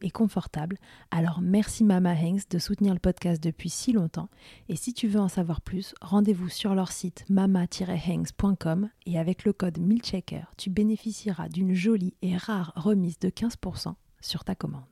et confortables. Alors merci Mama Hanks de soutenir le podcast depuis si longtemps. Et si tu veux en savoir plus, rendez-vous sur leur site mama-hanks.com et avec le code MILCHECKER, tu bénéficieras d'une jolie et rare remise de 15% sur ta commande.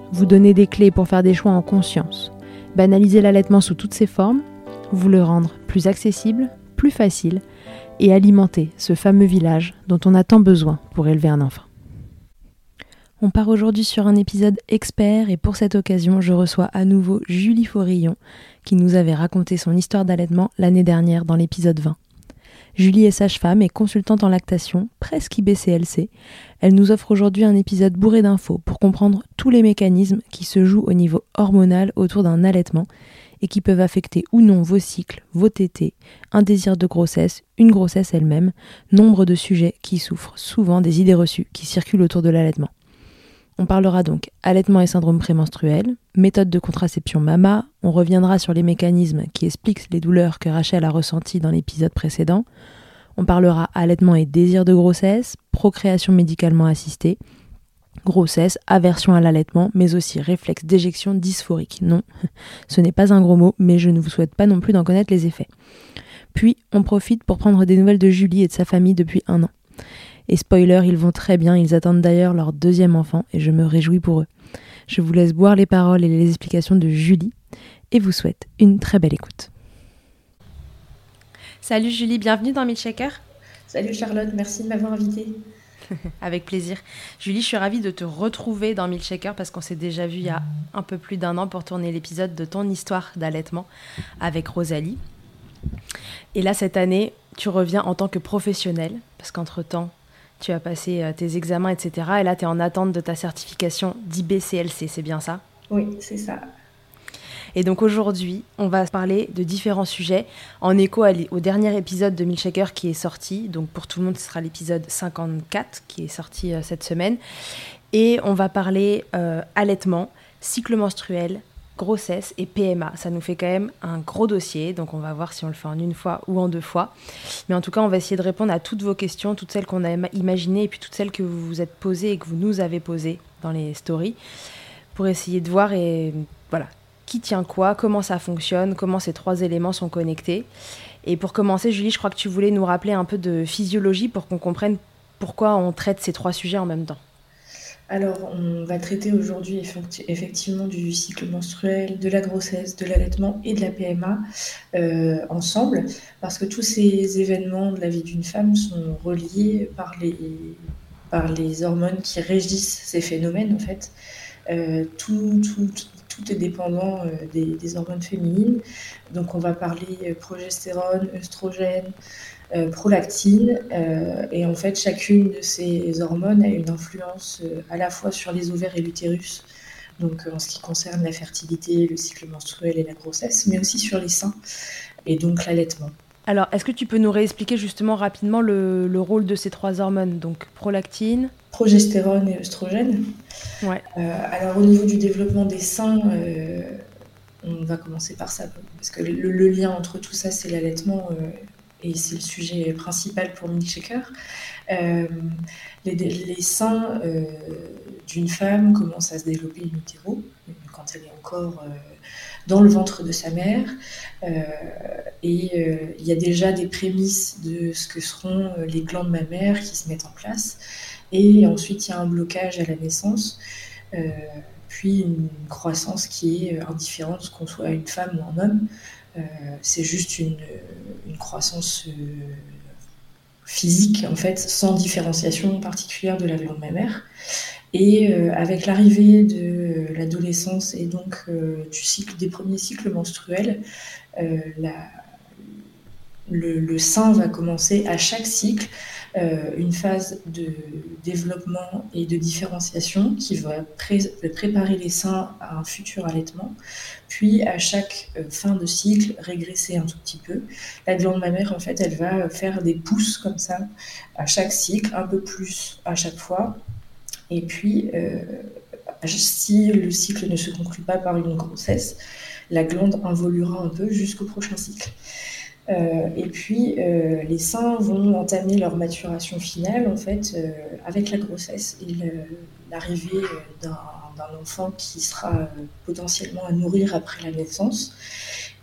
vous donner des clés pour faire des choix en conscience, banaliser l'allaitement sous toutes ses formes, vous le rendre plus accessible, plus facile et alimenter ce fameux village dont on a tant besoin pour élever un enfant. On part aujourd'hui sur un épisode expert et pour cette occasion, je reçois à nouveau Julie Forillon qui nous avait raconté son histoire d'allaitement l'année dernière dans l'épisode 20. Julie est sage-femme et consultante en lactation, presque IBCLC. Elle nous offre aujourd'hui un épisode bourré d'infos pour comprendre tous les mécanismes qui se jouent au niveau hormonal autour d'un allaitement et qui peuvent affecter ou non vos cycles, vos tétés, un désir de grossesse, une grossesse elle-même, nombre de sujets qui souffrent souvent des idées reçues qui circulent autour de l'allaitement. On parlera donc allaitement et syndrome prémenstruel, méthode de contraception MAMA, on reviendra sur les mécanismes qui expliquent les douleurs que Rachel a ressenties dans l'épisode précédent, on parlera allaitement et désir de grossesse, procréation médicalement assistée, grossesse, aversion à l'allaitement, mais aussi réflexe d'éjection dysphorique. Non, ce n'est pas un gros mot, mais je ne vous souhaite pas non plus d'en connaître les effets. Puis, on profite pour prendre des nouvelles de Julie et de sa famille depuis un an. Et spoiler, ils vont très bien, ils attendent d'ailleurs leur deuxième enfant et je me réjouis pour eux. Je vous laisse boire les paroles et les explications de Julie et vous souhaite une très belle écoute. Salut Julie, bienvenue dans Milkshaker. Salut Charlotte, merci de m'avoir invitée. Avec plaisir. Julie, je suis ravie de te retrouver dans Milkshaker parce qu'on s'est déjà vu il y a un peu plus d'un an pour tourner l'épisode de ton histoire d'allaitement avec Rosalie. Et là, cette année, tu reviens en tant que professionnelle parce qu'entre-temps, tu as passé euh, tes examens, etc. Et là, tu es en attente de ta certification d'IBCLC, c'est bien ça? Oui, c'est ça. Et donc aujourd'hui, on va parler de différents sujets en écho au dernier épisode de Milkshaker qui est sorti. Donc pour tout le monde, ce sera l'épisode 54 qui est sorti euh, cette semaine. Et on va parler euh, allaitement, cycle menstruel, grossesse et PMA. Ça nous fait quand même un gros dossier, donc on va voir si on le fait en une fois ou en deux fois. Mais en tout cas, on va essayer de répondre à toutes vos questions, toutes celles qu'on a imaginées et puis toutes celles que vous vous êtes posées et que vous nous avez posées dans les stories, pour essayer de voir et voilà qui tient quoi, comment ça fonctionne, comment ces trois éléments sont connectés. Et pour commencer, Julie, je crois que tu voulais nous rappeler un peu de physiologie pour qu'on comprenne pourquoi on traite ces trois sujets en même temps. Alors, on va traiter aujourd'hui effectivement du cycle menstruel, de la grossesse, de l'allaitement et de la PMA euh, ensemble, parce que tous ces événements de la vie d'une femme sont reliés par les, par les hormones qui régissent ces phénomènes, en fait. Euh, tout, est dépendant euh, des, hormones féminines. Donc, on va parler progestérone, œstrogène, euh, prolactine. Euh, et en fait, chacune de ces hormones a une influence euh, à la fois sur les ovaires et l'utérus, donc en ce qui concerne la fertilité, le cycle menstruel et la grossesse, mais aussi sur les seins et donc l'allaitement. Alors, est-ce que tu peux nous réexpliquer justement rapidement le, rôle de ces trois hormones Donc, prolactine Progestérone et œstrogène. Ouais. alors, au niveau du développement des seins, on va commencer par ça, parce que le, lien entre tout ça, c'est l'allaitement et c'est le sujet principal pour Milkshaker, euh, les, les, seins euh, d'une femme commencent à se développer in utero, quand elle est encore euh, dans le ventre de sa mère. et il y a déjà des prémices de ce que seront les glandes mammaires qui se mettent en place. Et ensuite, il y a un blocage à la naissance puis une croissance qui est indifférente qu'on soit une femme ou un homme. Euh, c'est juste une, croissance euh, physique, en fait, sans différenciation particulière de la glande mammaire. Et euh, avec l'arrivée de l'adolescence et donc du cycle, des premiers cycles menstruels, le, sein va commencer à chaque cycle euh, une phase de développement et de différenciation qui va préparer les seins à un futur allaitement, puis à chaque euh, fin de cycle régresser un tout petit peu. La glande mammaire, en fait, elle va faire des pousses comme ça à chaque cycle, un peu plus à chaque fois. Et puis, euh, si le cycle ne se conclut pas par une grossesse, la glande involuera un peu jusqu'au prochain cycle. Euh, et puis, euh, les seins vont entamer leur maturation finale, en fait, avec la grossesse et l'arrivée d'un enfant qui sera potentiellement à nourrir après la naissance.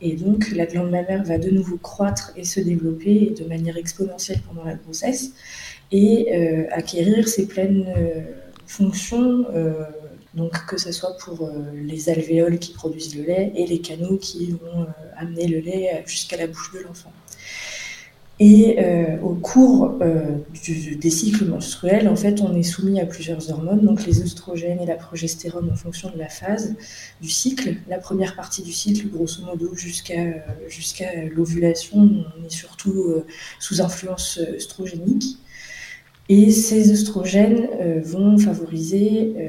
Et donc, la glande mammaire va de nouveau croître et se développer de manière exponentielle pendant la grossesse et acquérir ses pleines fonctions donc que ce soit pour euh, les alvéoles qui produisent le lait et les canaux qui vont euh, amener le lait jusqu'à la bouche de l'enfant. Et euh, au cours des cycles menstruels, en fait, on est soumis à plusieurs hormones, donc les œstrogènes et la progestérone en fonction de la phase du cycle. La première partie du cycle, grosso modo, jusqu'à jusqu'à l'ovulation, on est surtout sous influence œstrogénique. Et ces œstrogènes euh, vont favoriser euh,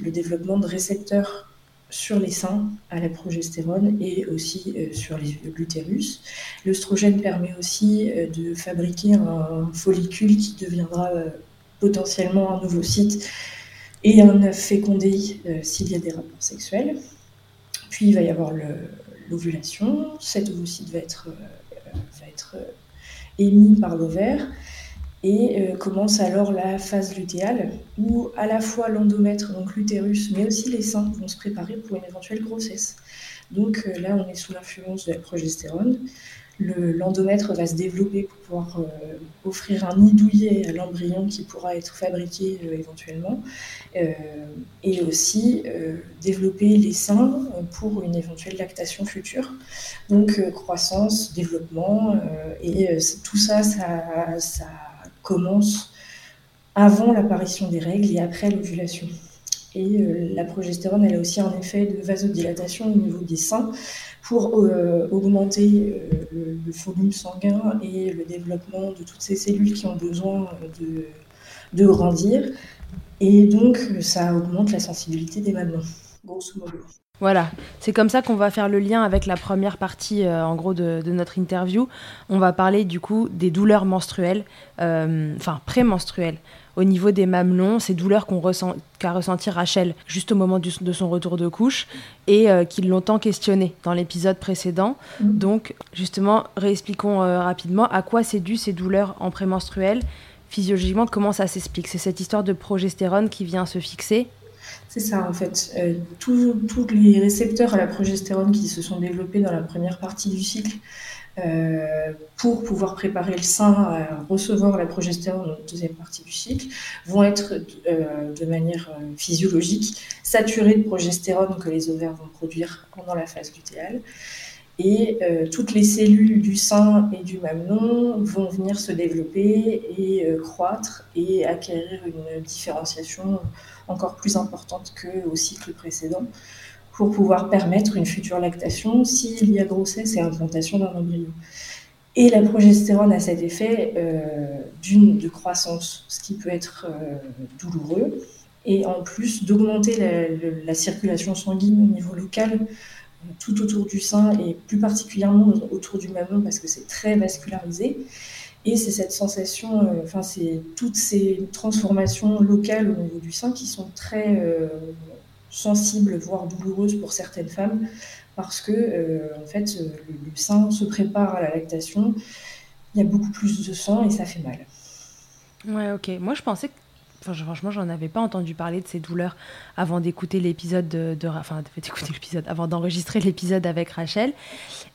le développement de récepteurs sur les seins à la progestérone et aussi euh, sur l'utérus. L'œstrogène permet aussi de fabriquer un follicule qui deviendra potentiellement un nouveau site et un œuf fécondé s'il y a des rapports sexuels. Puis il va y avoir l'ovulation. Cet ovocyte va être émis par l'ovaire et euh, commence alors la phase lutéale, où à la fois l'endomètre, donc l'utérus, mais aussi les seins vont se préparer pour une éventuelle grossesse. Donc euh, là, on est sous l'influence de la progestérone. L'endomètre va se développer pour pouvoir euh, offrir un nid douillet à l'embryon qui pourra être fabriqué éventuellement, et aussi développer les seins pour une éventuelle lactation future. Donc croissance, développement, et tout ça, ça, ça commence avant l'apparition des règles et après l'ovulation. Et euh, la progestérone, elle a aussi un effet de vasodilatation au niveau des seins pour euh, augmenter euh, le, volume sanguin et le développement de toutes ces cellules qui ont besoin de, de grandir. Et donc, ça augmente la sensibilité des mamans, grosso modo. Voilà, c'est comme ça qu'on va faire le lien avec la première partie, euh, en gros, de, notre interview. On va parler du coup des douleurs menstruelles, euh, enfin prémenstruelles, au niveau des mamelons, ces douleurs qu'on ressent, qu'a ressenti Rachel juste au moment de son retour de couche et euh, qui l'ont tant questionné dans l'épisode précédent. Mm. Donc, justement, réexpliquons rapidement à quoi c'est dû ces douleurs en prémenstruel. Physiologiquement, comment ça s'explique? C'est cette histoire de progestérone qui vient se fixer c'est ça, en fait. Euh, tous les récepteurs à la progestérone qui se sont développés dans la première partie du cycle euh, pour pouvoir préparer le sein à recevoir la progestérone dans la deuxième partie du cycle vont être euh, de manière physiologique saturés de progestérone que les ovaires vont produire pendant la phase lutéale. Et toutes les cellules du sein et du mamelon vont venir se développer et croître et acquérir une différenciation encore plus importante qu'au cycle précédent pour pouvoir permettre une future lactation s'il y a grossesse et implantation d'un embryon. Et la progestérone a cet effet euh, d'une de croissance, ce qui peut être euh, douloureux, et en plus d'augmenter la, circulation sanguine au niveau local, tout autour du sein et plus particulièrement autour du mamelon parce que c'est très vascularisé. Et c'est cette sensation, euh, enfin, c'est toutes ces transformations locales au niveau du sein qui sont très euh, sensibles, voire douloureuses pour certaines femmes, parce que, euh, en fait, le, sein se prépare à la lactation, il y a beaucoup plus de sang et ça fait mal. Ouais, ok. Moi, je pensais que Franchement, j'en avais pas entendu parler de ces douleurs avant d'écouter l'épisode de, enfin, avant d'enregistrer l'épisode avec Rachel.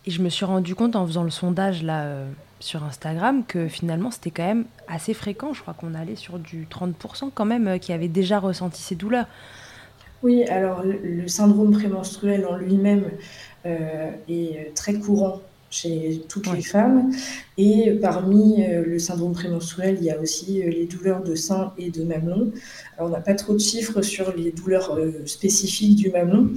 Et je me suis rendu compte en faisant le sondage là sur Instagram que finalement c'était quand même assez fréquent. Je crois qu'on allait sur du 30% quand même euh, qui avait déjà ressenti ces douleurs. Oui, alors le, syndrome prémenstruel en lui-même euh, est très courant chez toutes les femmes. Et parmi euh, le syndrome prémenstruel, il y a aussi les douleurs de sein et de mamelon. Alors on n'a pas trop de chiffres sur les douleurs spécifiques du mamelon,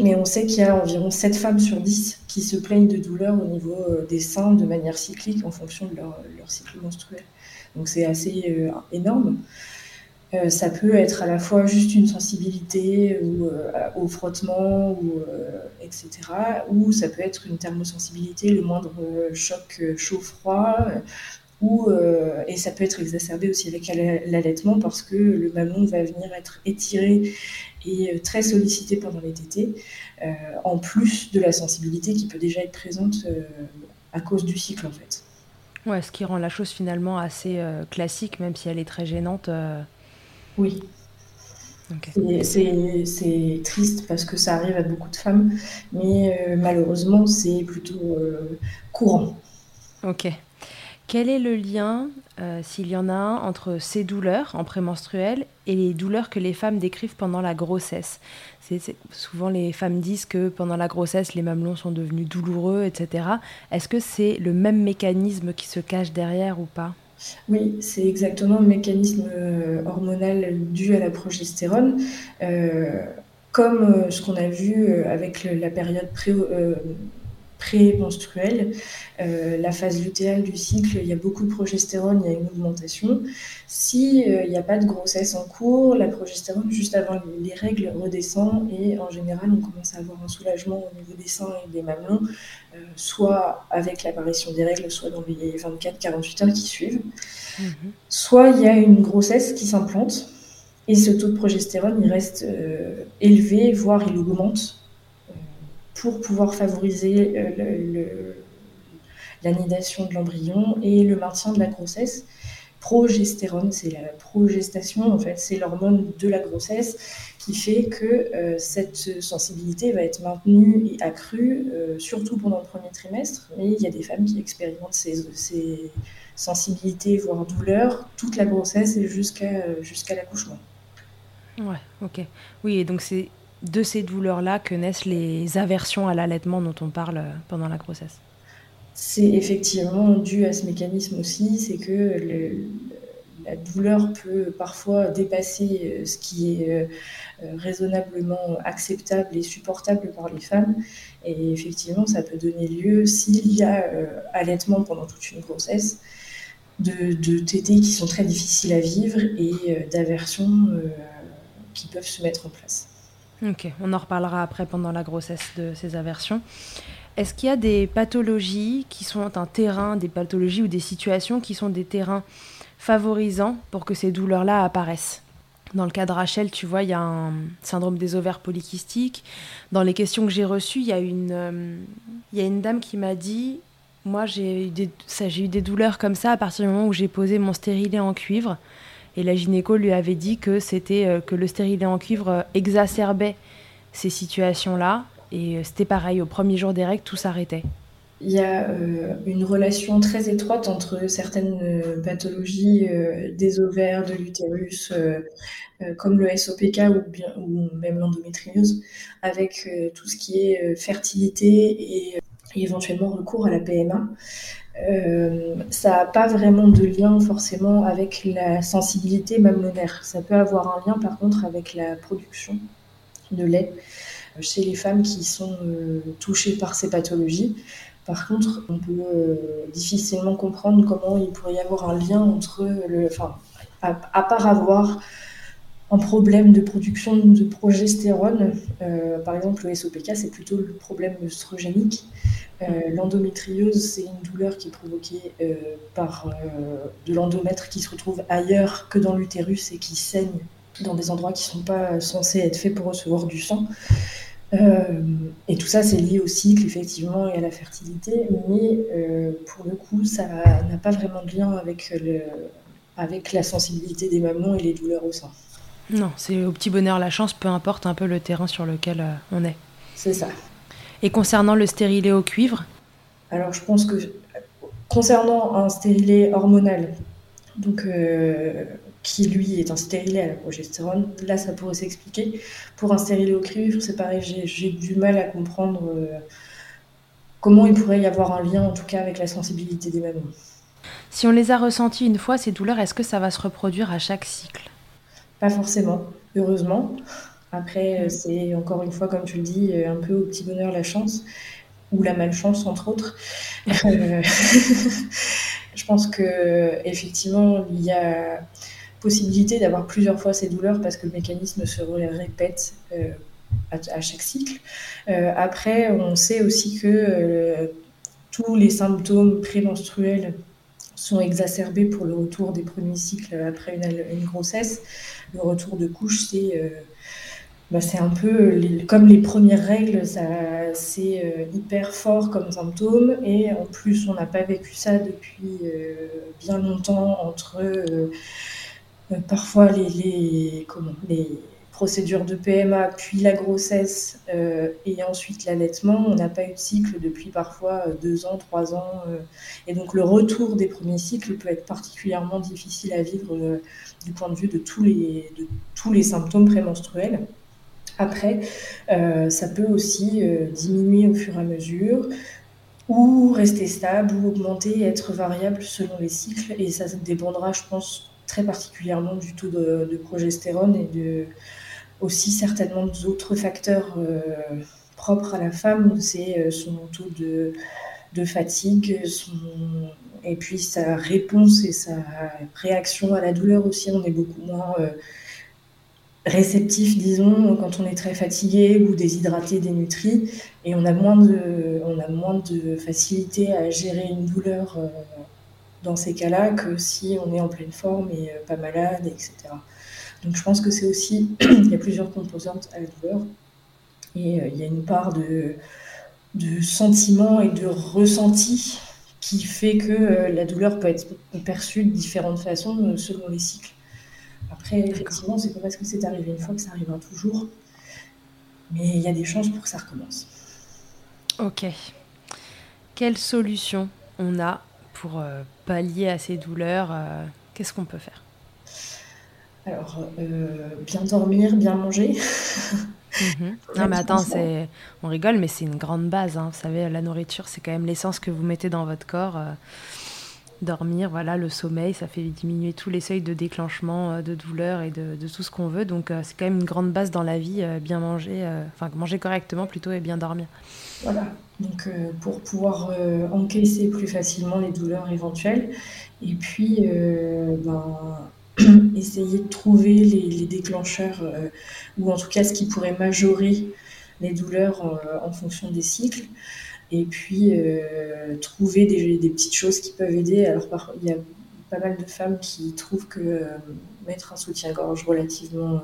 mais on sait qu'il y a environ 7 femmes sur 10 qui se plaignent de douleurs au niveau euh, des seins de manière cyclique en fonction de leur, cycle menstruel. Donc c'est assez euh, énorme. Euh, ça peut être à la fois juste une sensibilité ou, au frottement, ou, etc. Ou ça peut être une thermosensibilité, le moindre choc chaud-froid. Et ça peut être exacerbé aussi avec l'allaitement parce que le mamelon va venir être étiré et euh, très sollicité pendant les tétés, euh, en plus de la sensibilité qui peut déjà être présente euh, à cause du cycle en fait. Ouais, ce qui rend la chose finalement assez classique, même si elle est très gênante. Oui. C'est triste parce que ça arrive à beaucoup de femmes, mais malheureusement, c'est plutôt courant. Ok. Quel est le lien, euh, s'il y en a un, entre ces douleurs en prémenstruel et les douleurs que les femmes décrivent pendant la grossesse? Souvent, les femmes disent que pendant la grossesse, les mamelons sont devenus douloureux, etc. Est-ce que c'est le même mécanisme qui se cache derrière ou pas? Oui, c'est exactement le mécanisme euh, hormonal dû à la progestérone. Euh, comme ce qu'on a vu avec la période pré pré-menstruelle. Euh, la phase lutéale du cycle, il y a beaucoup de progestérone, il y a une augmentation. S'il euh, n'y a pas de grossesse en cours, la progestérone, juste avant les règles, redescend et en général, on commence à avoir un soulagement au niveau des seins et des mamelons, euh, soit avec l'apparition des règles, soit dans les 24-48 heures qui suivent. Mhm. Soit il y a une grossesse qui s'implante et ce taux de progestérone, il reste élevé, voire il augmente pour pouvoir favoriser euh, l'anidation de l'embryon et le maintien de la grossesse. Progestérone, c'est la progestation, en fait, c'est l'hormone de la grossesse qui fait que euh, cette sensibilité va être maintenue et accrue, euh, surtout pendant le premier trimestre. Mais il y a des femmes qui expérimentent ces, ces sensibilités, voire douleurs, toute la grossesse et jusqu'à jusqu'à l'accouchement. Ouais, ok. Oui, et donc c'est de ces douleurs-là que naissent les aversions à l'allaitement dont on parle euh, pendant la grossesse. C'est effectivement dû à ce mécanisme aussi, c'est que la douleur peut parfois dépasser euh, ce qui est euh, raisonnablement acceptable et supportable par les femmes. Et effectivement, ça peut donner lieu, s'il y a allaitement pendant toute une grossesse, de, de qui sont très difficiles à vivre et d'aversions qui peuvent se mettre en place. Ok, on en reparlera après pendant la grossesse de ces aversions. Est-ce qu'il y a des pathologies qui sont un terrain, des pathologies ou des situations qui sont des terrains favorisants pour que ces douleurs-là apparaissent? Dans le cas de Rachel, tu vois, il y a un syndrome des ovaires polykystiques. Dans les questions que j'ai reçues, il y, a une, euh, il y a une dame qui m'a dit Moi, j'ai eu, des, eu des douleurs comme ça à partir du moment où j'ai posé mon stérilet en cuivre. Et la gynéco lui avait dit que, c'était, euh, que le stérilet en cuivre euh, exacerbait ces situations-là. Et c'était pareil, au premier jour des règles, tout s'arrêtait. Il y a une relation très étroite entre certaines pathologies des ovaires, de l'utérus, euh, comme le SOPK ou, ou même l'endométriose, avec euh, tout ce qui est euh, fertilité et, éventuellement recours à la PMA. Ça n'a pas vraiment de lien forcément avec la sensibilité mammolaire. Ça peut avoir un lien par contre avec la production de lait chez les femmes qui sont touchées par ces pathologies. Par contre, on peut difficilement comprendre comment il pourrait y avoir un lien entre enfin, à part avoir un problème de production de progestérone. Euh, par exemple, le SOPK, c'est plutôt le problème œstrogénique. Euh, l'endométriose, c'est une douleur qui est provoquée euh, par de l'endomètre qui se retrouve ailleurs que dans l'utérus et qui saigne dans des endroits qui ne sont pas censés être faits pour recevoir du sang. et tout ça, c'est lié au cycle, effectivement, et à la fertilité, mais pour le coup, ça n'a pas vraiment de lien avec, le, avec la sensibilité des mamelons et les douleurs au sein. Non, c'est au petit bonheur la chance, peu importe un peu le terrain sur lequel euh, on est. C'est ça. Et concernant le stérilet au cuivre Alors je pense que concernant un stérilet hormonal, donc euh, qui lui est un stérilet à la progestérone, là ça pourrait s'expliquer. Pour un stérilet au cuivre, c'est pareil, j'ai du mal à comprendre euh, comment il pourrait y avoir un lien en tout cas avec la sensibilité des mamelons. Si on les a ressentis une fois, ces douleurs, est-ce que ça va se reproduire à chaque cycle? Pas forcément, heureusement. Après, euh, c'est encore une fois, comme tu le dis, euh, un peu au petit bonheur la chance, ou la malchance, entre autres. Euh, je pense que effectivement, il y a possibilité d'avoir plusieurs fois ces douleurs parce que le mécanisme se répète à, chaque cycle. après, on sait aussi que tous les symptômes prémenstruels sont exacerbés pour le retour des premiers cycles après une, grossesse. Le retour de couche, c'est bah, c'est un peu comme les premières règles, c'est euh, hyper fort comme symptôme. Et en plus, on n'a pas vécu ça depuis euh, bien longtemps entre parfois les, les, comment, les procédure de PMA, puis la grossesse euh, et ensuite l'allaitement. On n'a pas eu de cycle depuis parfois euh, deux ans, trois ans. Euh, et donc le retour des premiers cycles peut être particulièrement difficile à vivre du point de vue de tous les, de tous les symptômes prémenstruels. Après, ça peut aussi diminuer au fur et à mesure ou rester stable ou augmenter être variable selon les cycles. Et ça dépendra, je pense, très particulièrement du taux de, progestérone et de, aussi certainement d'autres facteurs euh, propres à la femme, c'est euh, son taux de, de fatigue, son, et puis sa réponse et sa réaction à la douleur aussi. On est beaucoup moins euh, réceptif, disons, quand on est très fatigué ou déshydraté, dénutri, et on a moins de, on a moins de facilité à gérer une douleur dans ces cas-là que si on est en pleine forme et pas malade, etc. Donc je pense que c'est aussi, il y a plusieurs composantes à la douleur. Et euh, il y a une part de, de sentiment et de ressenti qui fait que euh, la douleur peut être perçue de différentes façons euh, selon les cycles. Après, effectivement, c'est pas parce que c'est arrivé une fois que ça arrivera toujours. Mais il y a des chances pour que ça recommence. Ok. Quelle solution on a pour pallier à ces douleurs Qu'est-ce qu'on peut faire? Alors, euh, bien dormir, bien manger. Mhm. Non mais attends, c'est... on rigole, mais c'est une grande base. Hein. Vous savez, la nourriture, c'est quand même l'essence que vous mettez dans votre corps. Euh, dormir, voilà, le sommeil, ça fait diminuer tous les seuils de déclenchement euh, de douleur et de, tout ce qu'on veut. Donc c'est quand même une grande base dans la vie, bien manger, enfin manger correctement plutôt et bien dormir. Voilà, donc pour pouvoir encaisser plus facilement les douleurs éventuelles. Et puis, ben, essayer de trouver les, déclencheurs, ou en tout cas ce qui pourrait majorer les douleurs en, fonction des cycles. Et puis trouver des, petites choses qui peuvent aider. Alors il y a pas mal de femmes qui trouvent que mettre un soutien-gorge relativement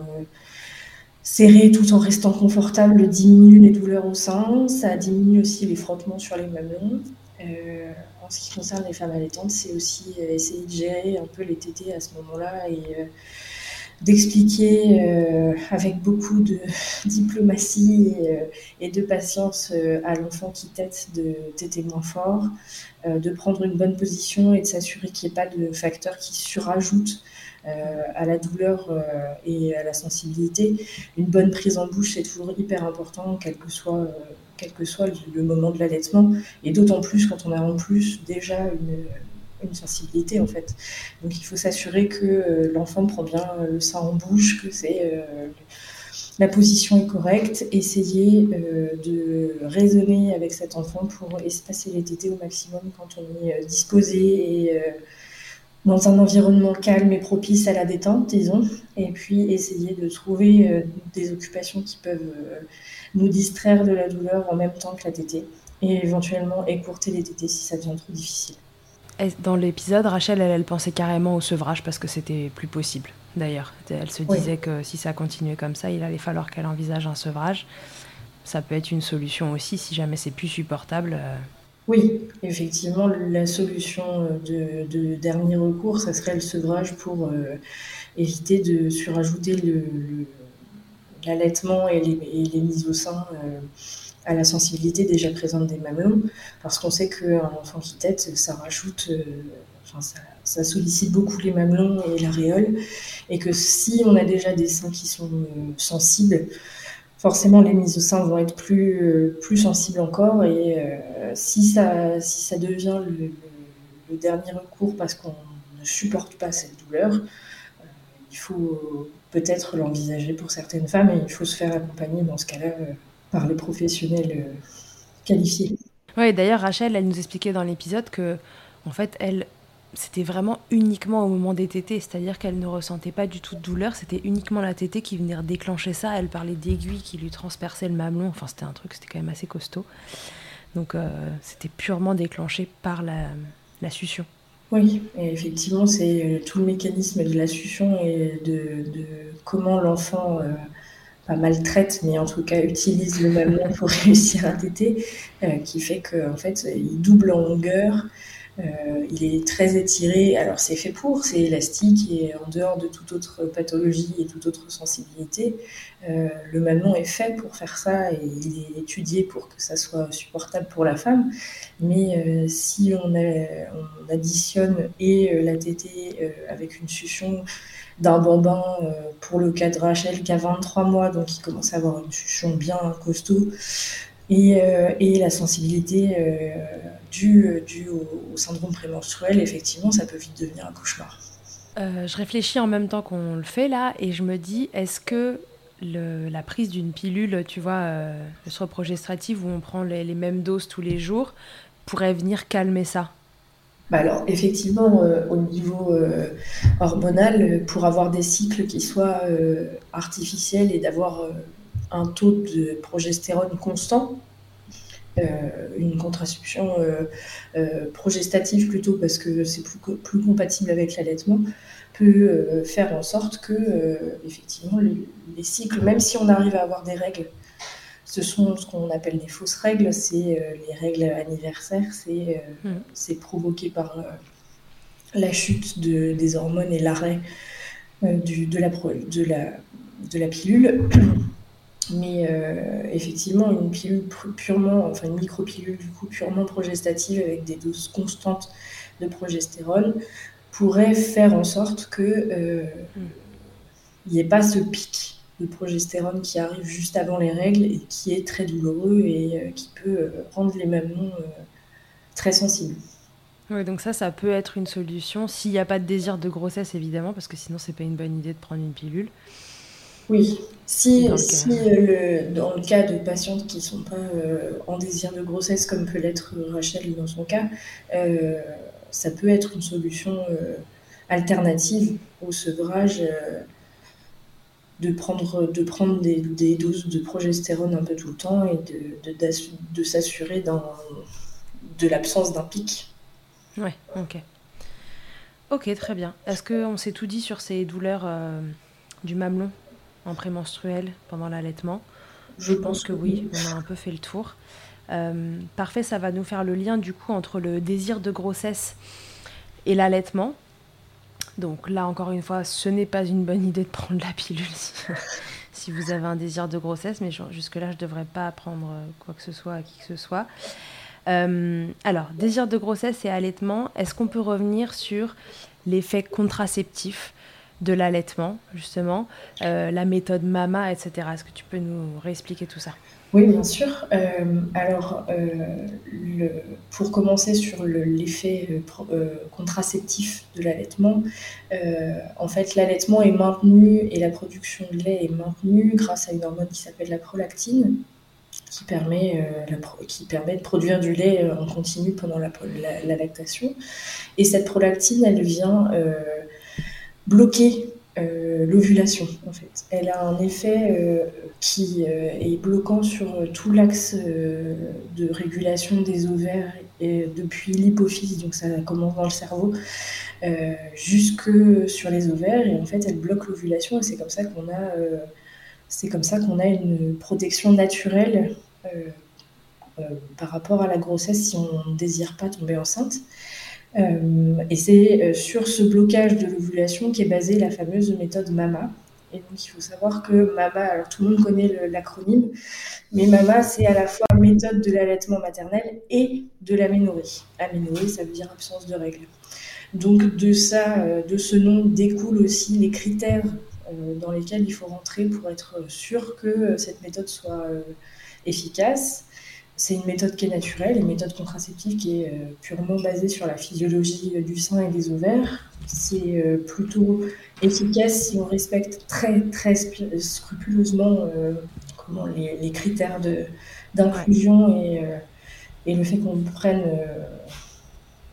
serré tout en restant confortable diminue les douleurs au sein, ça diminue aussi les frottements sur les mamelons. Euh, en ce qui concerne les femmes allaitantes, c'est aussi euh, essayer de gérer un peu les tétés à ce moment-là et euh, d'expliquer avec beaucoup de diplomatie et, de patience à l'enfant qui tète de téter moins fort, de prendre une bonne position et de s'assurer qu'il n'y ait pas de facteurs qui surajoutent euh, à la douleur euh, et à la sensibilité. Une bonne prise en bouche, c'est toujours hyper important, quel que soit, euh, quel que soit le, moment de l'allaitement, et d'autant plus quand on a en plus déjà une, une sensibilité en fait. Donc il faut s'assurer que l'enfant prend bien le sein en bouche, que c'est la position est correcte, essayer de raisonner avec cet enfant pour espacer les tétés au maximum quand on est disposé et dans un environnement calme et propice à la détente, disons, et puis essayer de trouver euh, des occupations qui peuvent euh, nous distraire de la douleur en même temps que la tétée, et éventuellement écourter les tétées si ça devient trop difficile. Dans l'épisode, Rachel, elle, elle, pensait carrément au sevrage parce que c'était plus possible. D'ailleurs, elle se disait que si ça continuait comme ça, il allait falloir qu'elle envisage un sevrage. Ça peut être une solution aussi si jamais c'est plus supportable. Euh, oui, effectivement, la solution euh, de, dernier recours, ça serait le sevrage pour euh, éviter de surajouter l'allaitement et, les, mises au sein euh, à la sensibilité déjà présente des mamelons, parce qu'on sait qu'un enfant qui tète, ça rajoute, ça, sollicite beaucoup les mamelons et l'aréole, et que si on a déjà des seins qui sont sensibles, forcément les mises au sein vont être plus, euh, plus sensibles encore. Et euh, si, ça, si ça devient le, dernier recours parce qu'on ne supporte pas cette douleur, euh, il faut peut-être l'envisager pour certaines femmes et il faut se faire accompagner dans ce cas-là par les professionnels qualifiés. Oui, d'ailleurs, Rachel, elle nous expliquait dans l'épisode que, en fait, elle, c'était vraiment uniquement au moment des tétés, c'est-à-dire qu'elle ne ressentait pas du tout de douleur, c'était uniquement la tétée qui venait déclencher ça. Elle parlait d'aiguilles qui lui transperçaient le mamelon, enfin c'était un truc, c'était quand même assez costaud. Donc euh, c'était purement déclenché par la, la succion. Oui, et effectivement, c'est euh, tout le mécanisme de la succion et de, comment l'enfant, euh, maltraite, mais en tout cas utilise le mamelon pour réussir à téter, qui fait qu'en en fait, il double en longueur. Euh, il est très étiré, alors c'est fait pour, c'est élastique et en dehors de toute autre pathologie et toute autre sensibilité, euh, le mamelon est fait pour faire ça et il est étudié pour que ça soit supportable pour la femme. Mais euh, si on, additionne et la tétée avec une succion d'un bambin pour le cas de Rachel qui a 23 mois, donc il commence à avoir une succion bien costaud, euh, et, la sensibilité euh, due, au, syndrome prémenstruel, effectivement, ça peut vite devenir un cauchemar. Euh, je réfléchis en même temps qu'on le fait là et je me dis, est-ce que la prise d'une pilule, tu vois, euh, progestrative où on prend les, mêmes doses tous les jours, pourrait venir calmer ça? Bah alors, effectivement, au niveau hormonal, pour avoir des cycles qui soient artificiels et d'avoir un taux de progestérone constant, euh, une contraception euh, euh, progestative plutôt parce que c'est plus, compatible avec l'allaitement, peut faire en sorte que effectivement les, cycles, même si on arrive à avoir des règles, ce sont ce qu'on appelle des fausses règles, c'est les règles anniversaires, c'est mmh. provoqué par la chute de, des hormones et l'arrêt de, la, de, la, de la pilule. Mais euh, effectivement, une pilule purement, enfin une micropilule du coup purement progestative avec des doses constantes de progestérone pourrait faire en sorte que euh, il n'y ait pas ce pic de progestérone qui arrive juste avant les règles et qui est très douloureux et euh, qui peut rendre les mamelons très sensibles. Oui, donc ça, ça peut être une solution s'il n'y a pas de désir de grossesse évidemment, parce que sinon c'est pas une bonne idée de prendre une pilule. Oui, si, dans, le, dans le cas de patientes qui ne sont pas euh, en désir de grossesse, comme peut l'être Rachel dans son cas, euh, ça peut être une solution euh, alternative au sevrage de prendre, de prendre des, doses de progestérone un peu tout le temps et de, de, de s'assurer de l'absence d'un pic. Ouais, ok. Ok, très bien. Est-ce qu'on s'est tout dit sur ces douleurs euh, du mamelon en prémenstruel pendant l'allaitement? Je pense que oui, on a un peu fait le tour. Euh, parfait, ça va nous faire le lien du coup entre le désir de grossesse et l'allaitement. Donc là, encore une fois, ce n'est pas une bonne idée de prendre la pilule si, vous avez un désir de grossesse, mais jusque-là, je ne devrais pas prendre euh, quoi que ce soit à qui que ce soit. Euh, alors, désir de grossesse et allaitement, est-ce qu'on peut revenir sur l'effet contraceptif? De l'allaitement, justement, euh, la méthode MAMA, etc. Est-ce que tu peux nous réexpliquer tout ça? Oui, bien sûr. Euh, alors, euh, pour commencer sur l'effet contraceptif de l'allaitement, en fait, l'allaitement est maintenu et la production de lait est maintenue grâce à une hormone qui s'appelle la prolactine, qui permet, qui permet de produire du lait en continu pendant la, la lactation. Et cette prolactine, elle vient bloquer euh, l'ovulation en fait. Elle a un effet euh, qui euh, est bloquant sur tout l'axe de régulation des ovaires et depuis l'hypophyse, donc ça commence dans le cerveau, jusque sur les ovaires et en fait elle bloque l'ovulation et c'est comme ça qu'on a c'est comme ça qu'on a une protection naturelle par rapport à la grossesse si on ne désire pas tomber enceinte. Euh, et c'est euh, sur ce blocage de l'ovulation qu'est basée la fameuse méthode MAMA. Et donc, il faut savoir que MAMA, alors tout le monde connaît l'acronyme, mais MAMA, c'est à la fois méthode de l'allaitement maternel et de l'aménorrhée. Aménorrhée, ça veut dire absence de règles. Donc, de ça, euh, de ce nom découlent aussi les critères dans lesquels il faut rentrer pour être sûr que cette méthode soit efficace. C'est une méthode qui est naturelle, une méthode contraceptive qui est euh, purement basée sur la physiologie euh, du sein et des ovaires. C'est euh, plutôt efficace si on respecte très très scrupuleusement comment, les, critères d'inclusion et, et, le fait qu'on prenne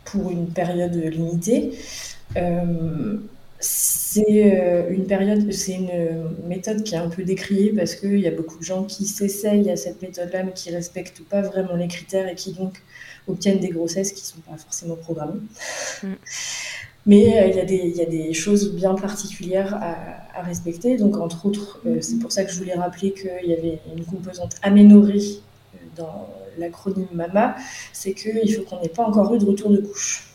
pour une période limitée c'est euh, une période, c'est une méthode qui est un peu décriée parce qu'il y a beaucoup de gens qui s'essayent à cette méthode-là mais qui respectent pas vraiment les critères et qui donc obtiennent des grossesses qui sont pas forcément programmées. Mm. Mais euh, il, y a des, il y, a des choses bien particulières à, respecter. Donc, entre autres, euh, c'est pour ça que je voulais rappeler qu'il y avait une composante aménorée dans l'acronyme MAMA, c'est qu'il faut qu'on n'ait pas encore eu de retour de couche.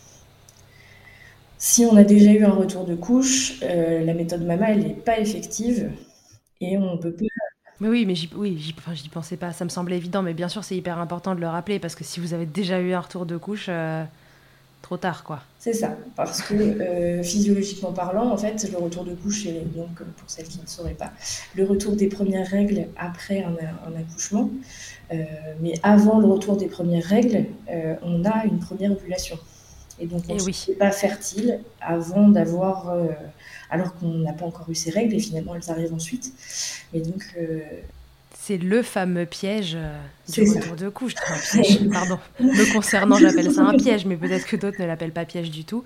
Si on a déjà eu un retour de couche, euh, la méthode MAMA, elle n'est pas effective et on peut pas. Mais oui, mais j'y, oui, j'y, pensais pas. Ça me semblait évident, mais bien sûr, c'est hyper important de le rappeler parce que si vous avez déjà eu un retour de couche, euh, trop tard, quoi. C'est ça, parce que euh, physiologiquement parlant, en fait, le retour de couche, est, donc pour celles qui ne sauraient pas, le retour des premières règles après un, un accouchement, mais avant le retour des premières règles, on a une première ovulation. Et donc, on n'est pas fertile avant d'avoir. Euh, alors qu'on n'a pas encore eu ces règles, et finalement, elles arrivent ensuite. Et donc. Euh, c'est le fameux piège euh, du retour de couche. pardon. Me concernant, j'appelle ça un piège, mais peut-être que d'autres ne l'appellent pas piège du tout.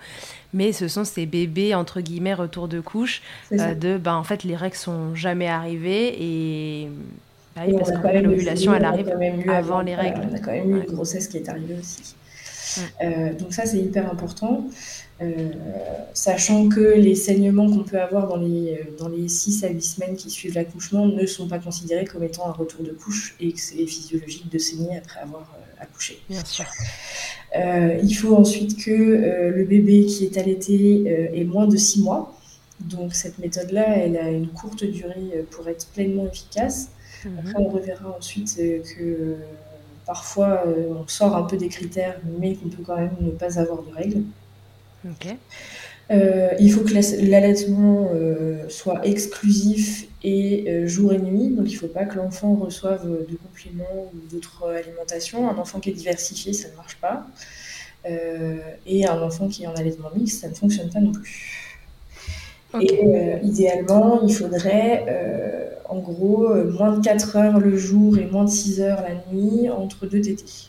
Mais ce sont ces bébés, entre guillemets, retour de couche, de, ben, en fait, les règles sont jamais arrivées et bah parce que l'ovulation, elle arrive avant les règles. on a quand même eu une grossesse qui est arrivée aussi. Euh, donc ça, c'est hyper important. Euh, sachant que les saignements qu'on peut avoir dans les, dans les 6 à 8 semaines qui suivent l'accouchement ne sont pas considérés comme étant un retour de couche et que c'est physiologique de saigner après avoir euh, accouché. Bien sûr. il faut ensuite que le bébé qui est allaité ait moins de 6 mois. Donc cette méthode-là, elle a une courte durée pour être pleinement efficace. Mhm. Après, on reverra ensuite que Parfois, euh, on sort un peu des critères, mais qu'on peut quand même ne pas avoir de règles. Euh, il faut que l'allaitement euh, soit exclusif et jour et nuit, donc il ne faut pas que l'enfant reçoive de compléments ou d'autres alimentations. Un enfant qui est diversifié, ça ne marche pas. et un enfant qui est en allaitement mixte, ça ne fonctionne pas non plus. Et euh, idéalement, il faudrait euh, en gros euh, moins de 4 heures le jour et moins de 6 heures la nuit entre deux tétés.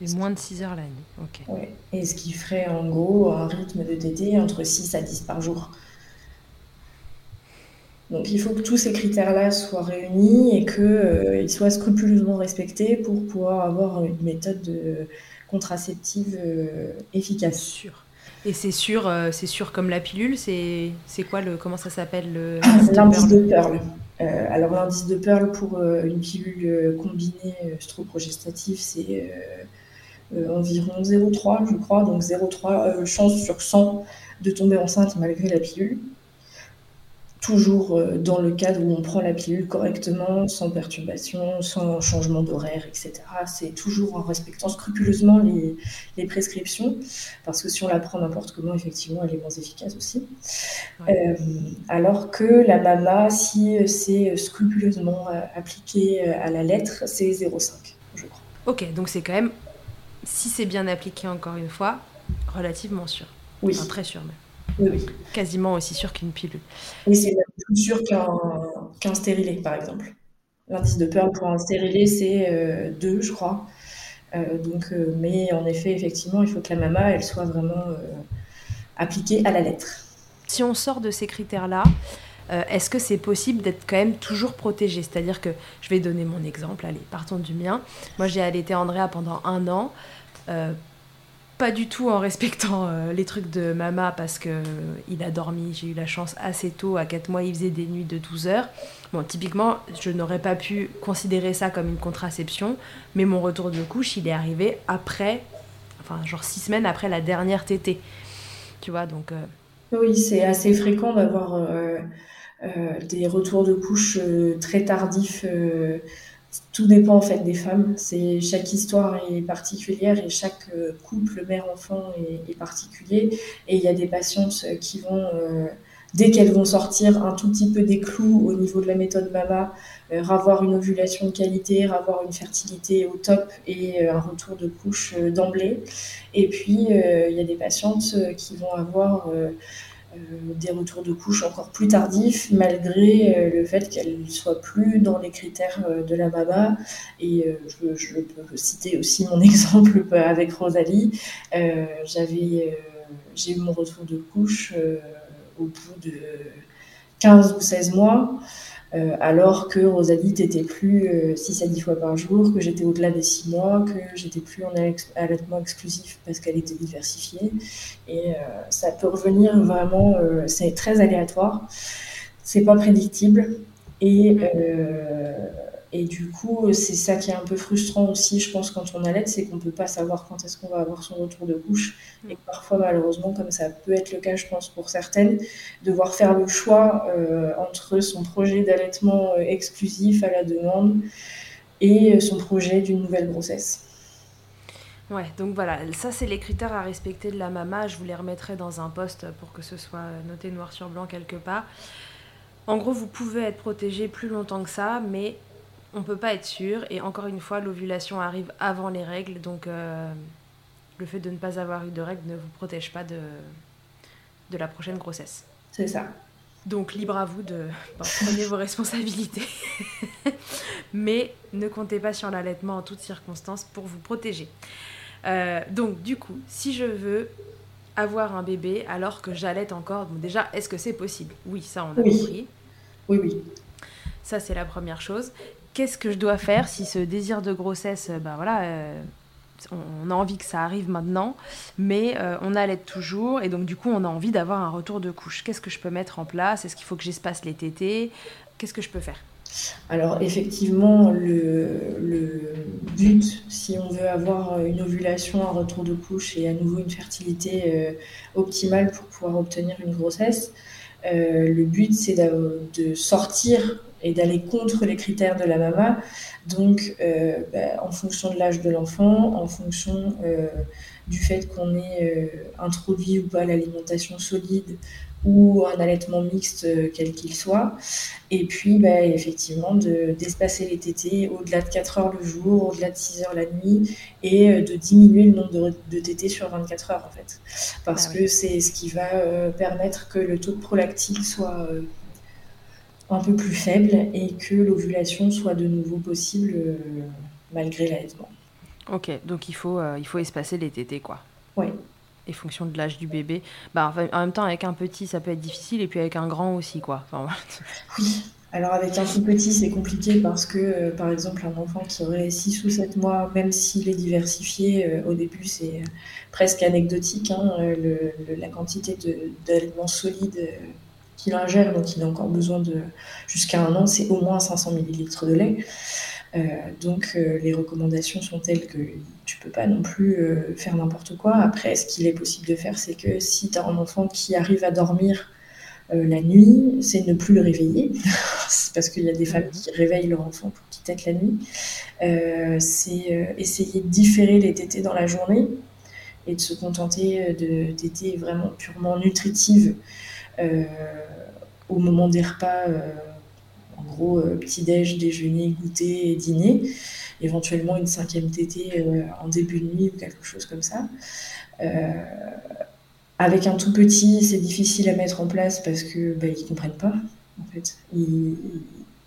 Et moins de 6 heures la nuit, ok. Ouais. Et ce qui ferait en gros un rythme de tété entre 6 à 10 par jour. Donc il faut que tous ces critères-là soient réunis et qu'ils soient scrupuleusement respectés pour pouvoir avoir une méthode contraceptive efficace. Sûr. Et c'est sûr, euh, c'est sûr comme la pilule, c'est quoi le comment ça s'appelle le l'indice de Pearl. alors l'indice de Pearl pour une pilule combinée stroprogestative, c'est environ 0,3 je crois, donc 0,3 chance sur 100 de tomber enceinte malgré la pilule toujours euh, dans le cadre où on prend la pilule correctement, sans perturbation, sans changement d'horaire, etc. C'est toujours en respectant scrupuleusement les, prescriptions, parce que si on la prend n'importe comment, effectivement, elle est moins efficace aussi. Euh, alors que la MAMA, si c'est scrupuleusement euh, appliqué à la lettre, c'est 0,5, je crois. Ok, donc c'est quand même, si c'est bien appliqué encore une fois, relativement sûr. Oui. très sûr même. Oui, Quasiment aussi sûr qu'une pilule. Oui, c'est plus sûr qu'un stérilé, par exemple. L'indice de Pearl pour un stérilé, c'est 2, euh, je crois. Euh, donc, euh, mais en effet, effectivement, il faut que la mama, elle soit vraiment appliquée à la lettre. Si on sort de ces critères-là, est-ce que c'est possible d'être quand même toujours protégé C'est-à-dire que, je vais donner mon exemple, allez, partons du mien. Moi, j'ai allaité Andrea pendant un an pas du tout en respectant euh, les trucs de mama parce que euh, il a dormi, j'ai eu la chance assez tôt, à 4 mois il faisait des nuits de 12 heures. Bon, typiquement, je n'aurais pas pu considérer ça comme une contraception, mais mon retour de couche, il est arrivé après, enfin genre 6 semaines après la dernière tétée. Tu vois, donc... Euh, oui, c'est assez fréquent d'avoir des retours de couche très tardifs tout dépend en fait des femmes. C'est chaque histoire est particulière et chaque euh, couple mère-enfant est, particulier. Et il y a des patientes qui vont, euh, dès qu'elles vont sortir un tout petit peu des clous au niveau de la méthode MAMA, euh, avoir une ovulation de qualité, avoir une fertilité au top et un retour de couche d'emblée. Et puis il y a des patientes qui vont avoir des retours de couche encore plus tardifs, malgré euh, le fait qu'elle ne soit plus dans les critères euh, de la baba. Et je, peux citer aussi mon exemple avec Rosalie. J'ai eu mon retour de couche au bout de 15 ou 16 mois. Euh, alors que Rosalie n'était plus 6 euh, à 10 fois par jour, que j'étais au-delà des 6 mois, que j'étais plus en allaitement exclusif parce qu'elle était diversifiée. Et euh, ça peut revenir vraiment, c'est très aléatoire, c'est pas prédictible. Et mm. Et du coup, c'est ça qui est un peu frustrant aussi, je pense, quand on allait, c'est qu'on ne peut pas savoir quand est-ce qu'on va avoir son retour de couche. Et parfois, malheureusement, comme ça peut être le cas, je pense, pour certaines, devoir faire le choix euh, entre son projet d'allaitement euh, exclusif à la demande et euh, son projet d'une nouvelle grossesse. Ouais, donc voilà, ça c'est les critères à respecter de la mama. Je vous les remettrai dans un post pour que ce soit noté noir sur blanc quelque part. En gros, vous pouvez être protégé plus longtemps que ça, mais on peut pas être sûr. Et encore une fois, l'ovulation arrive avant les règles, donc euh, le fait de ne pas avoir eu de règles ne vous protège pas de, de la prochaine grossesse. C'est ça. Donc libre à vous de prendre vos responsabilités. Mais ne comptez pas sur l'allaitement en toutes circonstances pour vous protéger. Euh, donc du coup, si je veux avoir un bébé alors que j'allaite encore, déjà, est-ce que c'est possible? Oui, ça on a compris. Oui, oui. Ça c'est la première chose qu'est-ce que je dois faire si ce désir de grossesse, ben voilà, euh, on a envie que ça arrive maintenant, mais euh, on allait toujours, et donc du coup on a envie d'avoir un retour de couche. Qu'est-ce que je peux mettre en place? Est-ce qu'il faut que j'espace les tétés? Qu'est-ce que je peux faire? Alors effectivement, le, but, si on veut avoir une ovulation, un retour de couche et à nouveau une fertilité optimale pour pouvoir obtenir une grossesse, le but c'est de sortir et d'aller contre les critères de la MAMA. Donc, euh, bah, en fonction de l'âge de l'enfant, en fonction euh, du fait qu'on ait euh, introduit ou pas l'alimentation solide ou un allaitement mixte, quel qu'il soit. Et puis, bah, effectivement, d'espacer les tétés au-delà de 4 heures le jour, au-delà de 6 heures la nuit, et de diminuer le nombre de, de tétés sur 24 heures, en fait. Parce ah que c'est ce qui va permettre que le taux de prolactine soit un peu plus faible et que l'ovulation soit de nouveau possible euh, malgré l'allaitement. Ok, donc il faut, il faut espacer les tétés, quoi. Oui. Et fonction de l'âge du bébé. Bah, en même temps, avec un petit, ça peut être difficile, et puis avec un grand aussi, quoi. oui, alors avec un tout petit, c'est compliqué parce que, euh, par exemple, un enfant qui aurait 6 ou 7 mois, même s'il est diversifié, euh, au début c'est presque anecdotique, hein, le, la quantité d'aliments solides qu'il ingère, donc il a encore besoin de, jusqu'à un an, c'est au moins 500 ml de lait. Euh, donc les recommandations sont telles que tu peux pas non plus faire n'importe quoi. Après, ce qu'il est possible de faire, c'est que si tu as un enfant qui arrive à dormir euh, la nuit, c'est ne plus le réveiller, parce qu'il y a des femmes qui réveillent leur enfant pour qu'il tète la nuit. Euh, c'est euh, essayer de différer les tétés dans la journée et de se contenter de tétés vraiment purement nutritives au moment des repas, en gros petit-déj, déjeuner, goûter et dîner, éventuellement une cinquième tétée en début de nuit ou quelque chose comme ça. Avec un tout petit, c'est difficile à mettre en place parce que bah, ils comprennent pas en fait.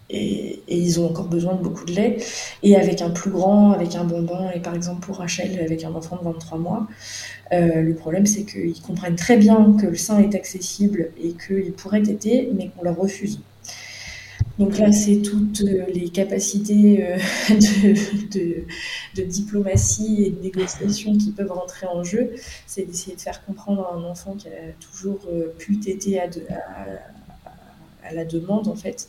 et, ils ont encore besoin de beaucoup de lait. Et avec un plus grand, avec un bonbon, et par exemple pour Rachel, avec un enfant de 23 mois, euh, le problème c'est qu'ils comprennent très bien que le sein est accessible et qu'il pourrait téter, mais qu'on leur refuse. Donc là, c'est toutes euh, les capacités euh, de, diplomatie et de négociation qui peuvent rentrer en jeu. C'est d'essayer de faire comprendre à un enfant qui a toujours pu téter à, à la demande en fait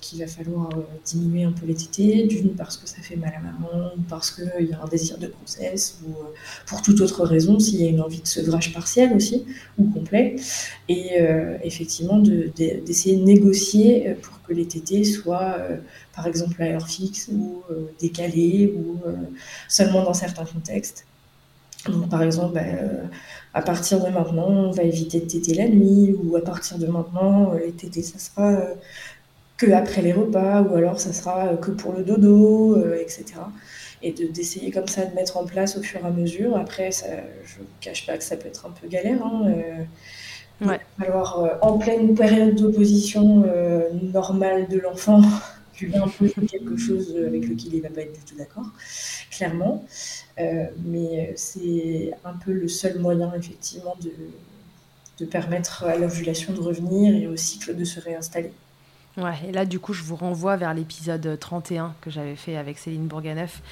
qu'il va falloir euh, diminuer un peu les tétés, d'une parce que ça fait mal à maman, parce qu'il y a un désir de grossesse, ou euh, pour toute autre raison, s'il y a une envie de sevrage partiel aussi, ou complet, et effectivement d'essayer de, négocier pour que les tétés soient par exemple à heure fixe, ou décalés, ou seulement dans certains contextes. Donc, par exemple, ben, à partir de maintenant, on va éviter de téter la nuit, ou à partir de maintenant, les tétés, ça sera que après les repas, ou alors ça sera que pour le dodo, etc. Et d'essayer comme ça de mettre en place au fur et à mesure. Après, ça, je ne cache pas que ça peut être un peu galère. Hein, ouais. Alors, en pleine période d'opposition normale de l'enfant, tu viens un peu quelque chose avec lequel il ne va pas être du tout d'accord, clairement. Euh, mais euh, c'est un peu le seul moyen, effectivement, de, de permettre à l'ovulation de revenir et au cycle de se réinstaller. Ouais, et là, du coup, je vous renvoie vers l'épisode 31 que j'avais fait avec Céline Bourganeuf,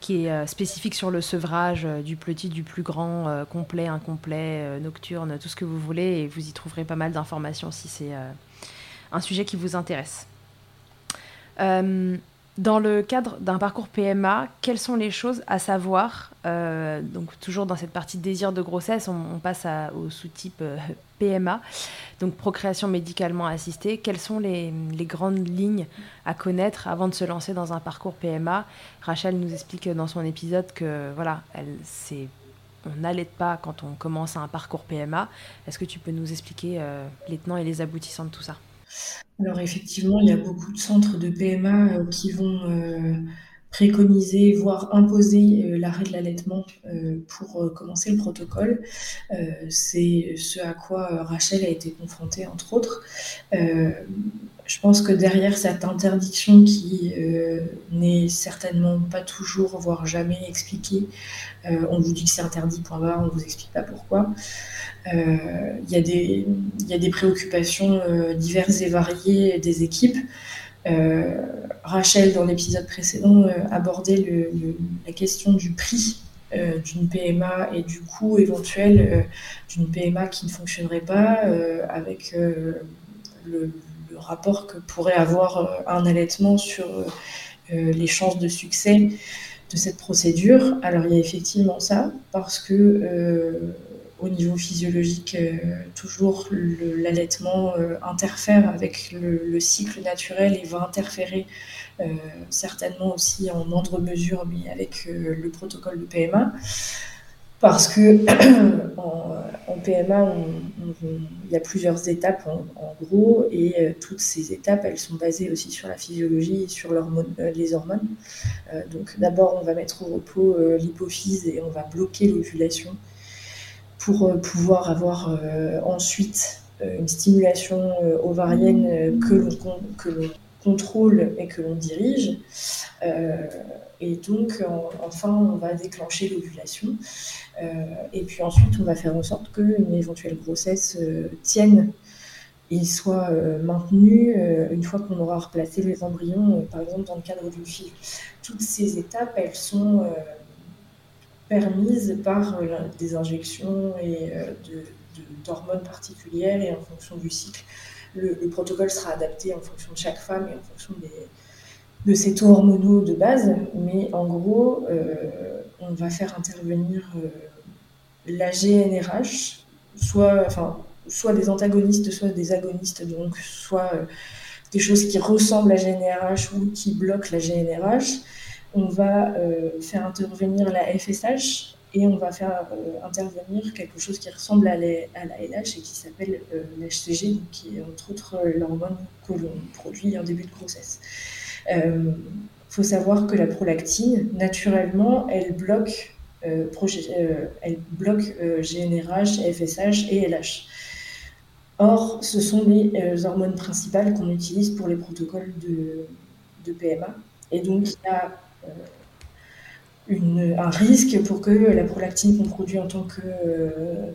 qui est euh, spécifique sur le sevrage du petit, du plus grand, complet, incomplet, nocturne, tout ce que vous voulez, et vous y trouverez pas mal d'informations si c'est un sujet qui vous intéresse. Dans le cadre d'un parcours PMA, quelles sont les choses à savoir euh, Donc toujours dans cette partie désir de grossesse, on, passe au sous-type euh, PMA, donc procréation médicalement assistée. Quelles sont les, grandes lignes à connaître avant de se lancer dans un parcours PMA Rachel nous explique dans son épisode que voilà, on n'allait pas quand on commence un parcours PMA. Est-ce que tu peux nous expliquer euh, les tenants et les aboutissants de tout ça? Alors effectivement, il y a beaucoup de centres de PMA euh, qui vont euh, préconiser, voire imposer euh, l'arrêt de l'allaitement pour commencer le protocole. c'est ce à quoi Rachel a été confrontée, entre autres. Je pense que derrière cette interdiction qui n'est certainement pas toujours, voire jamais expliquée, on vous dit que c'est interdit, point barre, on ne vous explique pas pourquoi. Euh, il y, a des, préoccupations euh, diverses et variées des équipes. Euh, Rachel, dans l'épisode précédent, abordait la question du prix d'une PMA et du coût éventuel d'une PMA qui ne fonctionnerait pas avec le, le, rapport que pourrait avoir un allaitement sur les chances de succès de cette procédure. Alors il y a effectivement ça, parce que au niveau physiologique, euh, toujours l'allaitement euh, interfère avec le, cycle naturel et va interférer euh, certainement aussi en moindre mesure, mais avec le protocole de PMA. Parce que en, PMA, il y a plusieurs étapes en, gros, et toutes ces étapes, elles sont basées aussi sur la physiologie et sur les hormones. donc d'abord, on va mettre au repos l'hypophyse et on va bloquer l'ovulation pour euh, pouvoir avoir euh, ensuite euh, une stimulation ovarienne que l'on contrôle et que l'on dirige. Et donc, enfin, on va déclencher l'ovulation. et puis ensuite, on va faire en sorte qu'une éventuelle grossesse tienne et soit maintenu une fois qu'on aura replacé les embryons, par exemple dans le cadre d'une fille. Toutes ces étapes, elles sont permises par des injections et d'hormones particulières et en fonction du cycle. Le, protocole sera adapté en fonction de chaque femme et en fonction de ses taux hormonaux de base, mais en gros, on va faire intervenir la GNRH, soit, enfin, soit des antagonistes, soit des agonistes, donc soit euh, des choses qui ressemblent à GNRH ou qui bloquent la GNRH. On va euh, faire intervenir la FSH et on va faire euh, intervenir quelque chose qui ressemble à, la LH et qui s'appelle l'HCG, qui est entre autres l'hormone que l'on produit en début de grossesse. Il faut savoir que la prolactine, naturellement, elle bloque, elle bloque GNRH, FSH et LH. Or, ce sont les euh, hormones principales qu'on utilise pour les protocoles de, PMA. Et donc, il y a euh, un risque pour que la prolactine qu'on produit en tant que, euh,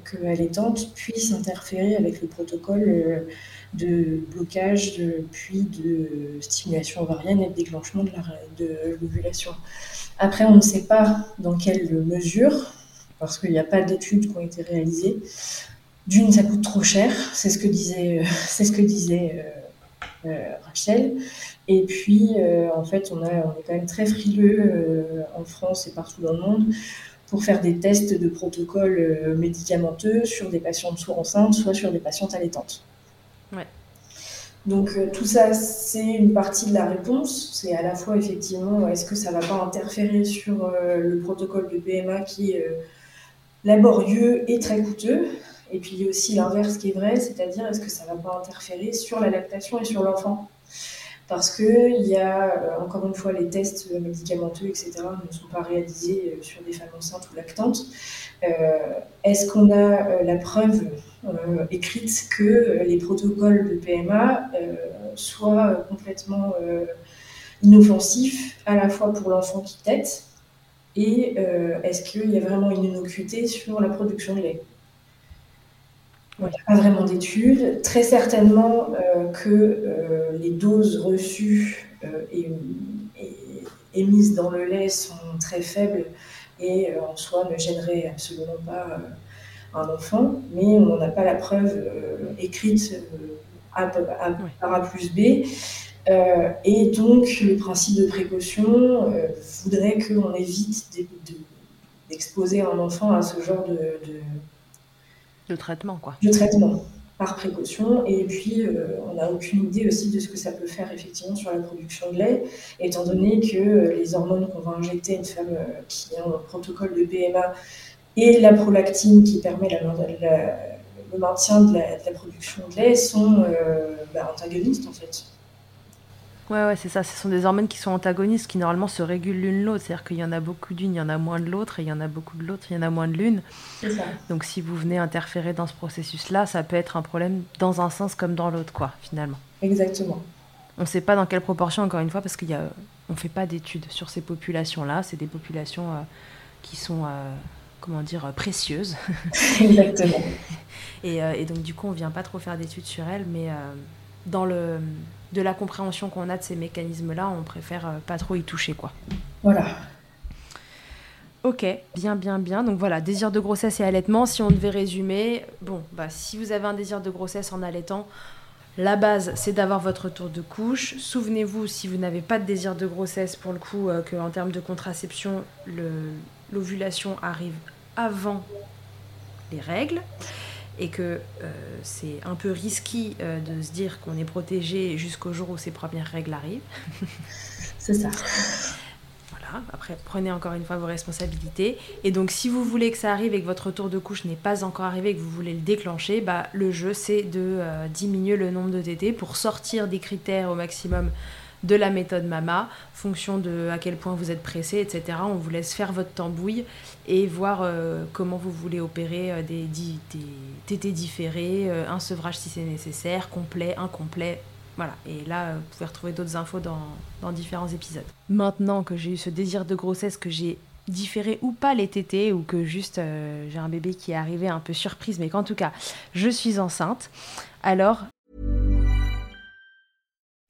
puisse interférer avec le protocole de blocage, puis de stimulation ovarienne et de déclenchement de l'ovulation. Après, on ne sait pas dans quelle mesure, parce qu'il n'y a pas d'études qui ont été réalisées. D'une, ça coûte trop cher, c'est ce que disait, euh, euh, euh, Rachel. Et puis, en fait, on, a, on est quand même très frileux en France et partout dans le monde pour faire des tests de protocoles médicamenteux sur des patientes soit enceintes, soit sur des patientes allaitantes. Donc tout ça, c'est une partie de la réponse. C'est à la fois effectivement, est-ce que ça va pas interférer sur le protocole de PMA qui est laborieux et très coûteux? Et puis il y a aussi l'inverse qui est vrai, c'est-à-dire est-ce que ça ne va pas interférer sur la lactation et sur l'enfant? Parce qu'il y a, euh, encore une fois, les tests médicamenteux, etc., ne sont pas réalisés euh, sur des femmes enceintes ou lactantes. Euh, est-ce qu'on a la preuve écrite que les protocoles de PMA soient complètement inoffensifs à la fois pour l'enfant qui tète et est-ce qu'il y a vraiment une innocuité sur la production de lait? Il n'y a pas vraiment d'études. Très certainement euh, que euh, les doses reçues euh, et, émises dans le lait sont très faibles et en soi ne gêneraient absolument pas un enfant, mais on n'a pas la preuve écrite A, par A plus B. et donc, le principe de précaution voudrait qu'on évite d'exposer un enfant à ce genre de de traitement, quoi. De traitement, par précaution. Et puis, euh, on n'a aucune idée aussi de ce que ça peut faire effectivement sur la production de lait, étant donné que euh, les hormones qu'on va injecter à une femme euh, qui a un protocole de PMA et la prolactine qui permet le maintien de la, production de lait sont bah, antagonistes en fait. Ouais, ouais, c'est ça. Ce sont des hormones qui sont antagonistes, qui normalement se régulent l'une l'autre. C'est-à-dire qu'il y en a beaucoup d'une, il y en a moins de l'autre, et il y en a beaucoup de l'autre, il y en a moins de l'une. Donc si vous venez interférer dans ce processus-là, ça peut être un problème dans un sens comme dans l'autre, quoi, finalement. Exactement. On ne sait pas dans quelle proportion, encore une fois, parce qu'on ne fait pas d'études sur ces populations-là. C'est des populations euh, qui sont, euh, comment dire, euh, précieuses. Exactement. et, et, donc, du coup, on ne vient pas trop faire d'études sur elles, mais dans le de la compréhension qu'on a de ces mécanismes-là, on préfère euh, pas trop y toucher, quoi. Voilà. Ok, bien, bien, bien. Donc voilà, désir de grossesse et allaitement. Si on devait résumer, bon, bah, si vous avez un désir de grossesse en allaitant, la base, c'est d'avoir votre tour de couche. Souvenez-vous, si vous n'avez pas de désir de grossesse, pour le coup, euh, qu'en termes de contraception, l'ovulation arrive avant les règles et que euh, c'est un peu risqué euh, de se dire qu'on est protégé jusqu'au jour où ces premières règles arrivent. c'est ça. Voilà, après prenez encore une fois vos responsabilités. Et donc si vous voulez que ça arrive et que votre tour de couche n'est pas encore arrivé et que vous voulez le déclencher, bah, le jeu c'est de euh, diminuer le nombre de TT pour sortir des critères au maximum de la méthode MAMA, fonction de à quel point vous êtes pressé, etc. On vous laisse faire votre tambouille et voir euh, comment vous voulez opérer euh, des, des, TT différés, euh, un sevrage si c'est nécessaire, complet, incomplet, voilà, et là, vous pouvez retrouver d'autres infos dans, dans différents épisodes. Maintenant que j'ai eu ce désir de grossesse, que j'ai différé ou pas les tétés, ou que juste j'ai un bébé qui est arrivé un peu surprise, mais qu'en tout cas, je suis enceinte, alors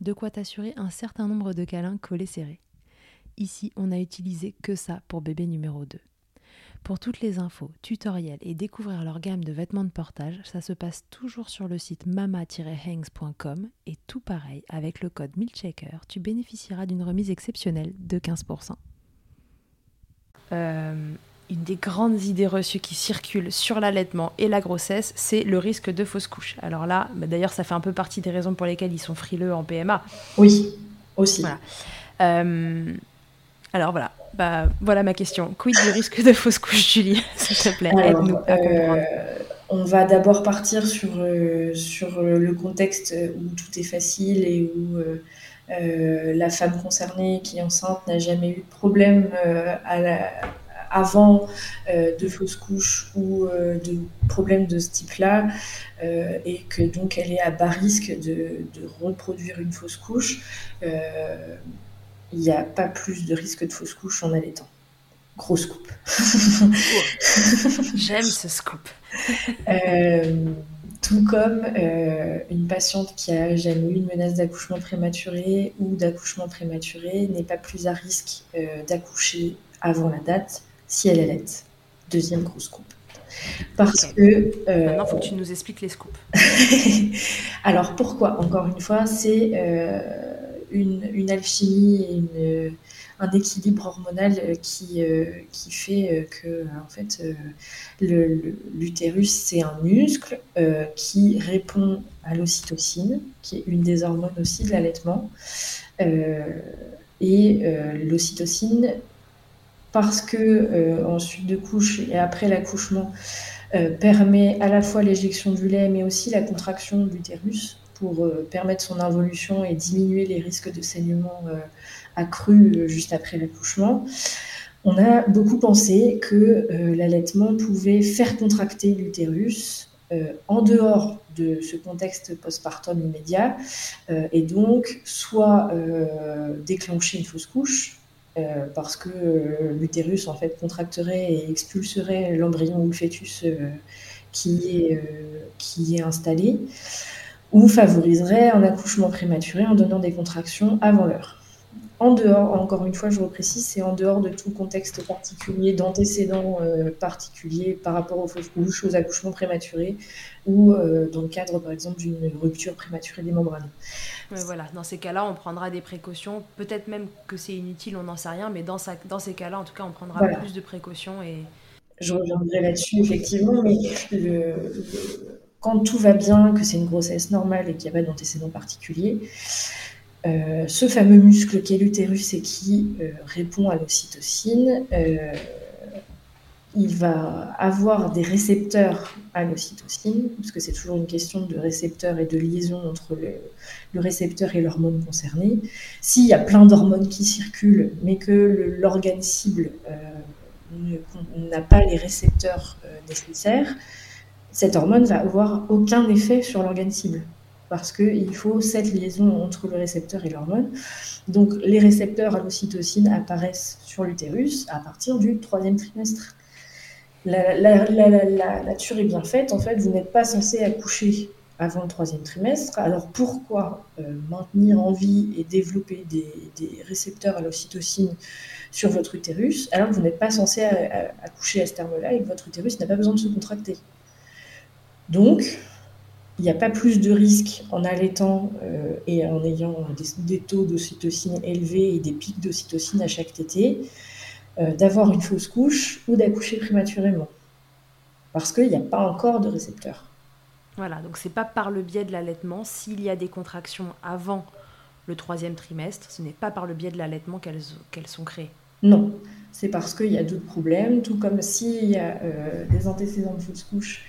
de quoi t'assurer un certain nombre de câlins collés serrés. Ici, on n'a utilisé que ça pour bébé numéro 2. Pour toutes les infos, tutoriels et découvrir leur gamme de vêtements de portage, ça se passe toujours sur le site mama-hangs.com et tout pareil, avec le code MILCHECKER, tu bénéficieras d'une remise exceptionnelle de 15% une des grandes idées reçues qui circulent sur l'allaitement et la grossesse, c'est le risque de fausse couche. Alors là, bah, d'ailleurs, ça fait un peu partie des raisons pour lesquelles ils sont frileux en PMA. Oui, aussi. Euh, alors voilà, bah, voilà ma question. Quid du risque de fausse couche, Julie S'il te plaît, aide-nous à comprendre. Euh, on va d'abord partir sur, euh, sur le contexte où tout est facile et où la femme concernée qui est enceinte n'a jamais eu de problème à la avant euh, de fausses couches ou euh, de problèmes de ce type-là, euh, et que donc elle est à bas risque de, reproduire une fausse couche, il n'y a pas plus de risque de fausse couche en allaitant. Gros scoop. J'aime ce scoop. tout comme une patiente qui a jamais eu une menace d'accouchement prématuré ou d'accouchement prématuré n'est pas plus à risque d'accoucher avant la date si elle allait. Deuxième grosse coupe. Parce que. Euh, Maintenant, il faut que tu nous expliques les scoops. Alors, pourquoi Encore une fois, c'est euh, une, alchimie et une, un équilibre hormonal qui, euh, qui fait que, en fait, l'utérus, c'est un muscle qui répond à l'ocytocine, qui est une des hormones aussi de l'allaitement. et l'ocytocine parce que euh, ensuite de couche et après l'accouchement euh, permet à la fois l'éjection du lait mais aussi la contraction de l'utérus pour euh, permettre son involution et diminuer les risques de saignement accrus juste après l'accouchement. On a beaucoup pensé que l'allaitement pouvait faire contracter l'utérus en dehors de ce contexte postpartum immédiat et donc soit déclencher une fausse couche, euh, parce que euh, l'utérus en fait contracterait et expulserait l'embryon ou le fœtus euh, qui, est, qui est installé, ou favoriserait un accouchement prématuré en donnant des contractions avant l'heure en dehors, encore une fois, je reprécise, c'est en dehors de tout contexte particulier, d'antécédents euh, particuliers par rapport aux fausses couches, aux accouchements prématurés ou euh, dans le cadre, par exemple, d'une rupture prématurée des membranes. voilà, dans ces cas-là, on prendra des précautions. Peut-être même que c'est inutile, on n'en sait rien, mais dans, dans ces cas-là, en tout cas, on prendra plus de précautions. Et... Je reviendrai là-dessus, effectivement, mais quand tout va bien, que c'est une grossesse normale et qu'il n'y a pas d'antécédents particuliers, euh, ce fameux muscle qui est l'utérus et qui euh, répond à l'ocytocine, euh, il va avoir des récepteurs à l'ocytocine, parce que c'est toujours une question de récepteurs et de liaison entre le, récepteur et l'hormone concernée. S'il y a plein d'hormones qui circulent, mais que l'organe cible n'a pas les récepteurs nécessaires, cette hormone va avoir aucun effet sur l'organe cible parce qu'il faut cette liaison entre le récepteur et l'hormone. Donc les récepteurs à l'ocytocine apparaissent sur l'utérus à partir du troisième trimestre. La, nature est bien faite, en fait, vous n'êtes pas censé accoucher avant le troisième trimestre. Alors pourquoi euh, maintenir en vie et développer des, récepteurs à l'ocytocine sur votre utérus alors que vous n'êtes pas censé accoucher à ce terme-là et que votre utérus n'a pas besoin de se contracter? Donc, il n'y a pas plus de risque en allaitant euh, et en ayant des, taux d'ocytocine élevés et des pics d'ocytocine à chaque tétée euh, d'avoir une fausse couche ou d'accoucher prématurément. Parce qu'il n'y a pas encore de récepteur. Voilà, donc c'est pas par le biais de l'allaitement. S'il y a des contractions avant le troisième trimestre, ce n'est pas par le biais de l'allaitement qu'elles sont créées. Non, c'est parce qu'il y a d'autres problèmes, tout comme s'il y a euh, des antécédents de fausse couche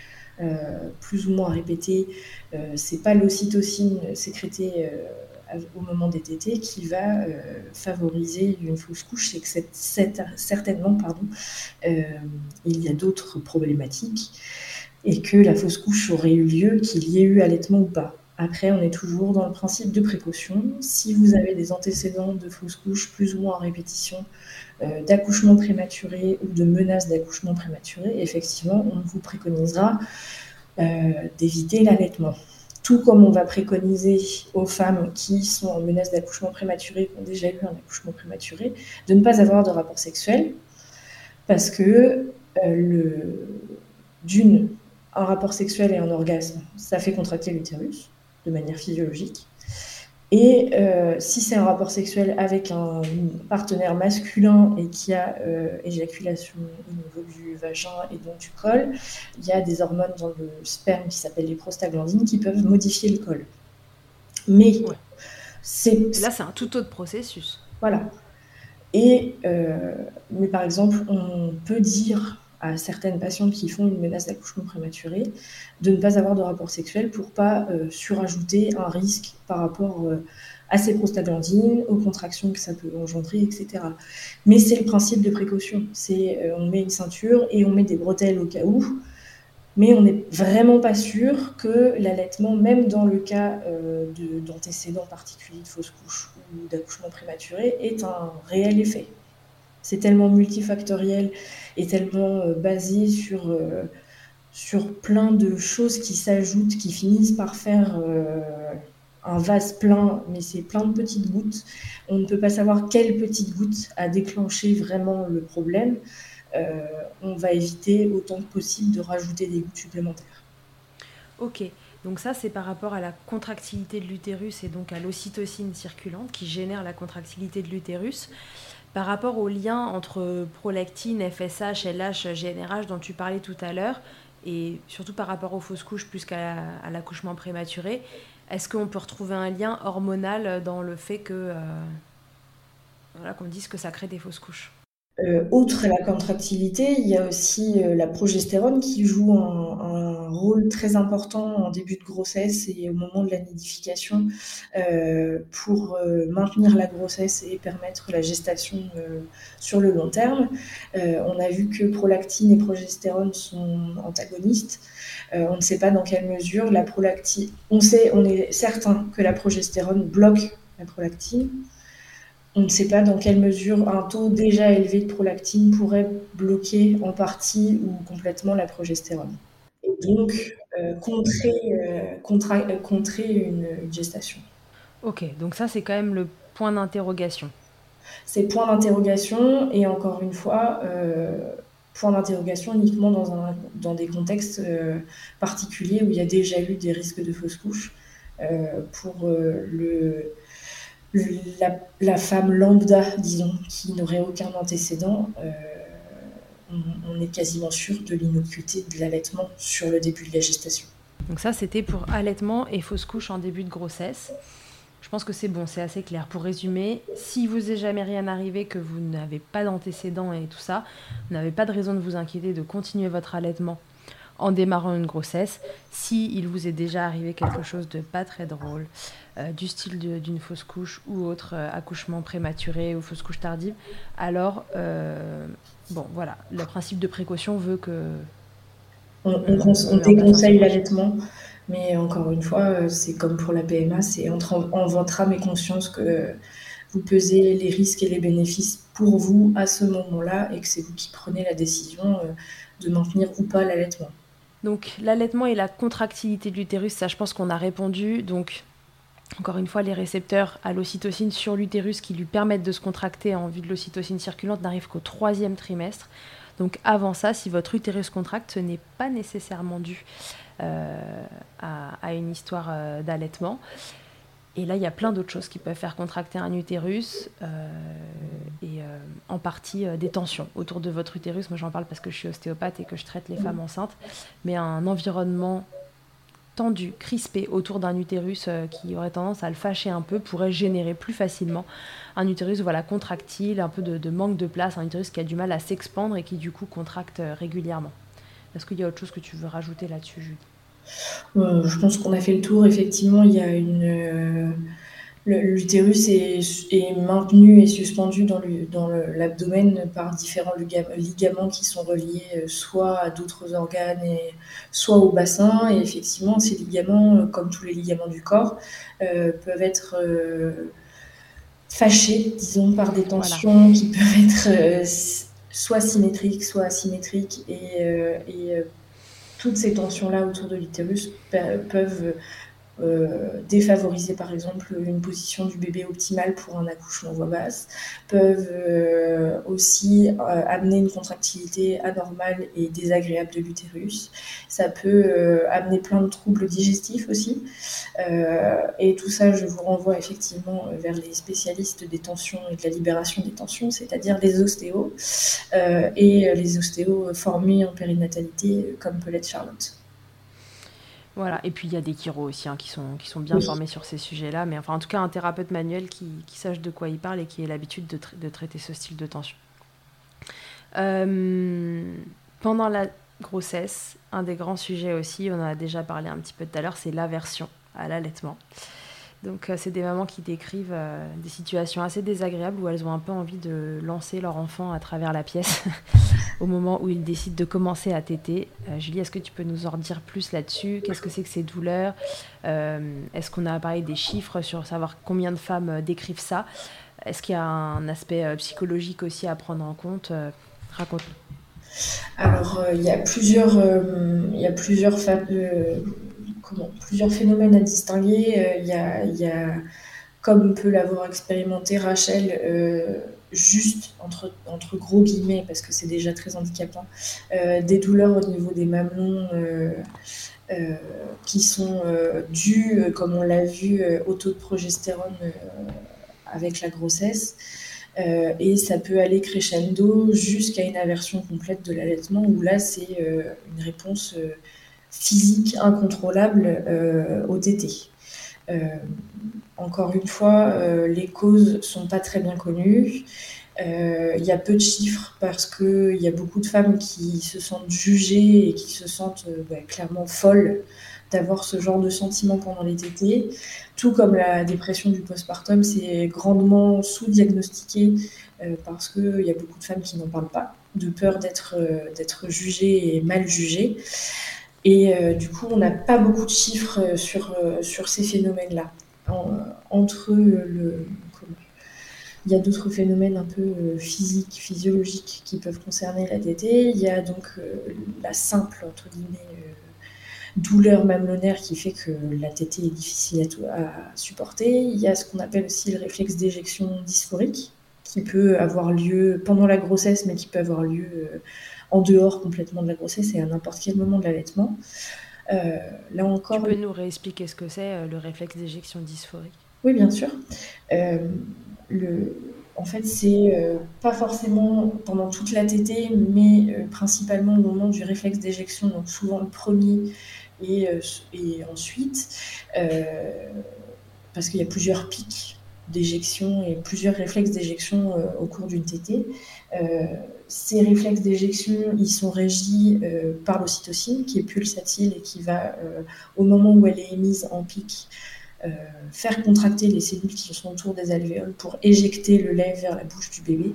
plus ou moins répétées, euh, c'est pas l'ocytocine sécrétée euh, au moment des tétés qui va favoriser une fausse couche, c'est que certainement, pardon, il y a d'autres problématiques et que la fausse couche aurait eu lieu, qu'il y ait eu allaitement ou pas. Après, on est toujours dans le principe de précaution. Si vous avez des antécédents de fausse couche plus ou moins en répétition, euh, d'accouchement prématuré ou de menaces d'accouchement prématuré, effectivement, on vous préconisera euh, d'éviter l'allaitement. Tout comme on va préconiser aux femmes qui sont en menace d'accouchement prématuré, qui ont déjà eu un accouchement prématuré, de ne pas avoir de rapport sexuel, parce que euh, d'une, un rapport sexuel et un orgasme, ça fait contracter l'utérus de manière physiologique. Et euh, si c'est un rapport sexuel avec un partenaire masculin et qui a euh, éjaculation au niveau du vagin et donc du col, il y a des hormones dans le sperme qui s'appellent les prostaglandines qui peuvent modifier le col. Mais c'est là c'est un tout autre processus. Voilà. Et euh, mais par exemple, on peut dire à certaines patientes qui font une menace d'accouchement prématuré de ne pas avoir de rapport sexuel pour pas euh, surajouter un risque par rapport euh, à ces prostaglandines, aux contractions que ça peut engendrer, etc. Mais c'est le principe de précaution. Euh, on met une ceinture et on met des bretelles au cas où, mais on n'est vraiment pas sûr que l'allaitement, même dans le cas d'antécédents particuliers de fausse couche ou d'accouchement prématuré, ait un réel effet. C'est tellement multifactoriel et tellement euh, basé sur, euh, sur plein de choses qui s'ajoutent, qui finissent par faire euh, un vase plein, mais c'est plein de petites gouttes. On ne peut pas savoir quelle petite goutte a déclenché vraiment le problème. on va éviter autant que possible de rajouter des gouttes supplémentaires. Ok, donc ça c'est par rapport à la contractilité de l'utérus et donc à l'ocytocine circulante qui génère la contractilité de l'utérus. Par rapport au lien entre prolactine, FSH, LH, GNRH dont tu parlais tout à l'heure, et surtout par rapport aux fausses couches plus qu'à l'accouchement prématuré, est-ce qu'on peut retrouver un lien hormonal dans le fait que euh, voilà, qu'on dise que ça crée des fausses couches? Euh, outre la contractilité, il y a aussi euh, la progestérone qui joue un, rôle très important en début de grossesse et au moment de la nidification euh, pour maintenir la grossesse et permettre la gestation sur le long terme. on a vu que prolactine et progestérone sont antagonistes. on ne sait pas dans quelle mesure la prolactine. On sait, on est certain que la progestérone bloque la prolactine. On ne sait pas dans quelle mesure un taux déjà élevé de prolactine pourrait bloquer en partie ou complètement la progestérone. Et donc, euh, contrer, euh, euh, contrer une, gestation. Ok, donc ça c'est quand même le point d'interrogation. C'est point d'interrogation et encore une fois, point d'interrogation uniquement dans, un, dans des contextes particuliers où il y a déjà eu des risques de fausse couche. pour le la, femme lambda, disons, qui n'aurait aucun antécédent, euh, on, est quasiment sûr de l'innocuité de l'allaitement sur le début de la gestation. Donc ça, c'était pour allaitement et fausse couche en début de grossesse. je pense que c'est bon, c'est assez clair. Pour résumer, si vous n'est jamais rien arrivé, que vous n'avez pas d'antécédents et tout ça, vous n'avez pas de raison de vous inquiéter de continuer votre allaitement en démarrant une grossesse. Si il vous est déjà arrivé quelque chose de pas très drôle, euh, du style d'une fausse couche ou autre euh, accouchement prématuré ou fausse couche tardive, alors euh, bon voilà, le principe de précaution veut que on, on déconseille l'allaitement. Mais encore une fois, c'est comme pour la PMA, c'est entre en votre âme et conscience que vous pesez les risques et les bénéfices pour vous à ce moment-là et que c'est vous qui prenez la décision de maintenir ou pas l'allaitement. Donc l'allaitement et la contractilité de l'utérus, ça je pense qu'on a répondu. Donc encore une fois, les récepteurs à l'ocytocine sur l'utérus qui lui permettent de se contracter en vue de l'ocytocine circulante n'arrivent qu'au troisième trimestre. Donc avant ça, si votre utérus contracte, ce n'est pas nécessairement dû euh, à, une histoire euh, d'allaitement. Et là, il y a plein d'autres choses qui peuvent faire contracter un utérus, euh, et euh, en partie euh, des tensions autour de votre utérus. Moi, j'en parle parce que je suis ostéopathe et que je traite les femmes enceintes. Mais un environnement tendu, crispé autour d'un utérus qui aurait tendance à le fâcher un peu pourrait générer plus facilement un utérus voilà, contractile, un peu de, de manque de place, un utérus qui a du mal à s'expandre et qui du coup contracte régulièrement. Est-ce qu'il y a autre chose que tu veux rajouter là-dessus, Julie? Je pense qu'on a fait le tour. Effectivement, il y a une. Euh, l'utérus est, est, maintenu et suspendu dans l'abdomen par différents ligaments qui sont reliés euh, soit à d'autres organes et soit au bassin. Et effectivement, ces ligaments, comme tous les ligaments du corps, peuvent être fâchés, disons, par des tensions qui peuvent être soit symétriques, soit asymétriques et, et toutes ces tensions-là autour de l'utérus peuvent euh, défavoriser par exemple une position du bébé optimale pour un accouchement voix basse, peuvent euh, aussi euh, amener une contractilité anormale et désagréable de l'utérus. Ça peut amener plein de troubles digestifs aussi. et tout ça, je vous renvoie effectivement vers les spécialistes des tensions et de la libération des tensions, c'est-à-dire les ostéos et les ostéos formés en périnatalité comme peut l'être Charlotte. Voilà, et puis il y a des chiro aussi hein, qui, sont, qui sont bien formés sur ces sujets-là, mais enfin en tout cas un thérapeute manuel qui, qui sache de quoi il parle et qui ait l'habitude de, de, traiter ce style de tension. Euh, pendant la grossesse, un des grands sujets aussi, on en a déjà parlé un petit peu tout à l'heure, c'est l'aversion à l'allaitement. Donc, euh, c'est des mamans qui décrivent euh, des situations assez désagréables où elles ont un peu envie de lancer leur enfant à travers la pièce au moment où ils décident de commencer à téter. Euh, Julie, est-ce que tu peux nous en dire plus là-dessus? Qu'est-ce que c'est que ces douleurs? Est-ce qu'on a parlé des chiffres sur savoir combien de femmes décrivent ça? Est-ce qu'il y a un aspect psychologique aussi à prendre en compte? Raconte-nous. Alors, il y a plusieurs, il y a plusieurs plusieurs phénomènes à distinguer. Euh, il y a, comme peut l'avoir expérimenté Rachel, euh, juste entre, entre gros guillemets, parce que c'est déjà très handicapant, euh, des douleurs au niveau des mamelons qui sont dues, comme on l'a vu, au taux de progestérone avec la grossesse. et ça peut aller crescendo jusqu'à une aversion complète de l'allaitement, où là, c'est une réponse physique incontrôlable euh, au TT. Euh, encore une fois, euh, les causes sont pas très bien connues. Il y a peu de chiffres parce qu'il y a beaucoup de femmes qui se sentent jugées et qui se sentent bah, clairement folles d'avoir ce genre de sentiment pendant les tétés. Tout comme la dépression du postpartum, c'est grandement sous-diagnostiqué parce qu'il y a beaucoup de femmes qui n'en parlent pas, de peur d'être jugées et mal jugées. Et euh, du coup, on n'a pas beaucoup de chiffres euh, sur, euh, sur ces phénomènes-là. entre le. il y a d'autres phénomènes un peu physiques, physiologiques qui peuvent concerner la DT. Il y a donc la simple, entre guillemets, douleur mamelonnaire qui fait que la tétée est difficile à, à, supporter. Il y a ce qu'on appelle aussi le réflexe d'éjection dysphorique qui peut avoir lieu pendant la grossesse, mais qui peut avoir lieu en dehors complètement de la grossesse et à n'importe quel moment de l'allaitement. Euh, là encore. Tu peux nous réexpliquer ce que c'est euh, le réflexe d'éjection dysphorique? Oui, bien sûr. Euh, le, en fait, c'est pas forcément pendant toute la tétée, mais principalement au moment du réflexe d'éjection, donc souvent le premier et, et ensuite parce qu'il y a plusieurs pics d'éjection et plusieurs réflexes d'éjection au cours d'une tétée. ces réflexes d'éjection, ils sont régis par l'ocytocine qui est pulsatile et qui va, au moment où elle est émise en pic, faire contracter les cellules qui sont autour des alvéoles pour éjecter le lait vers la bouche du bébé.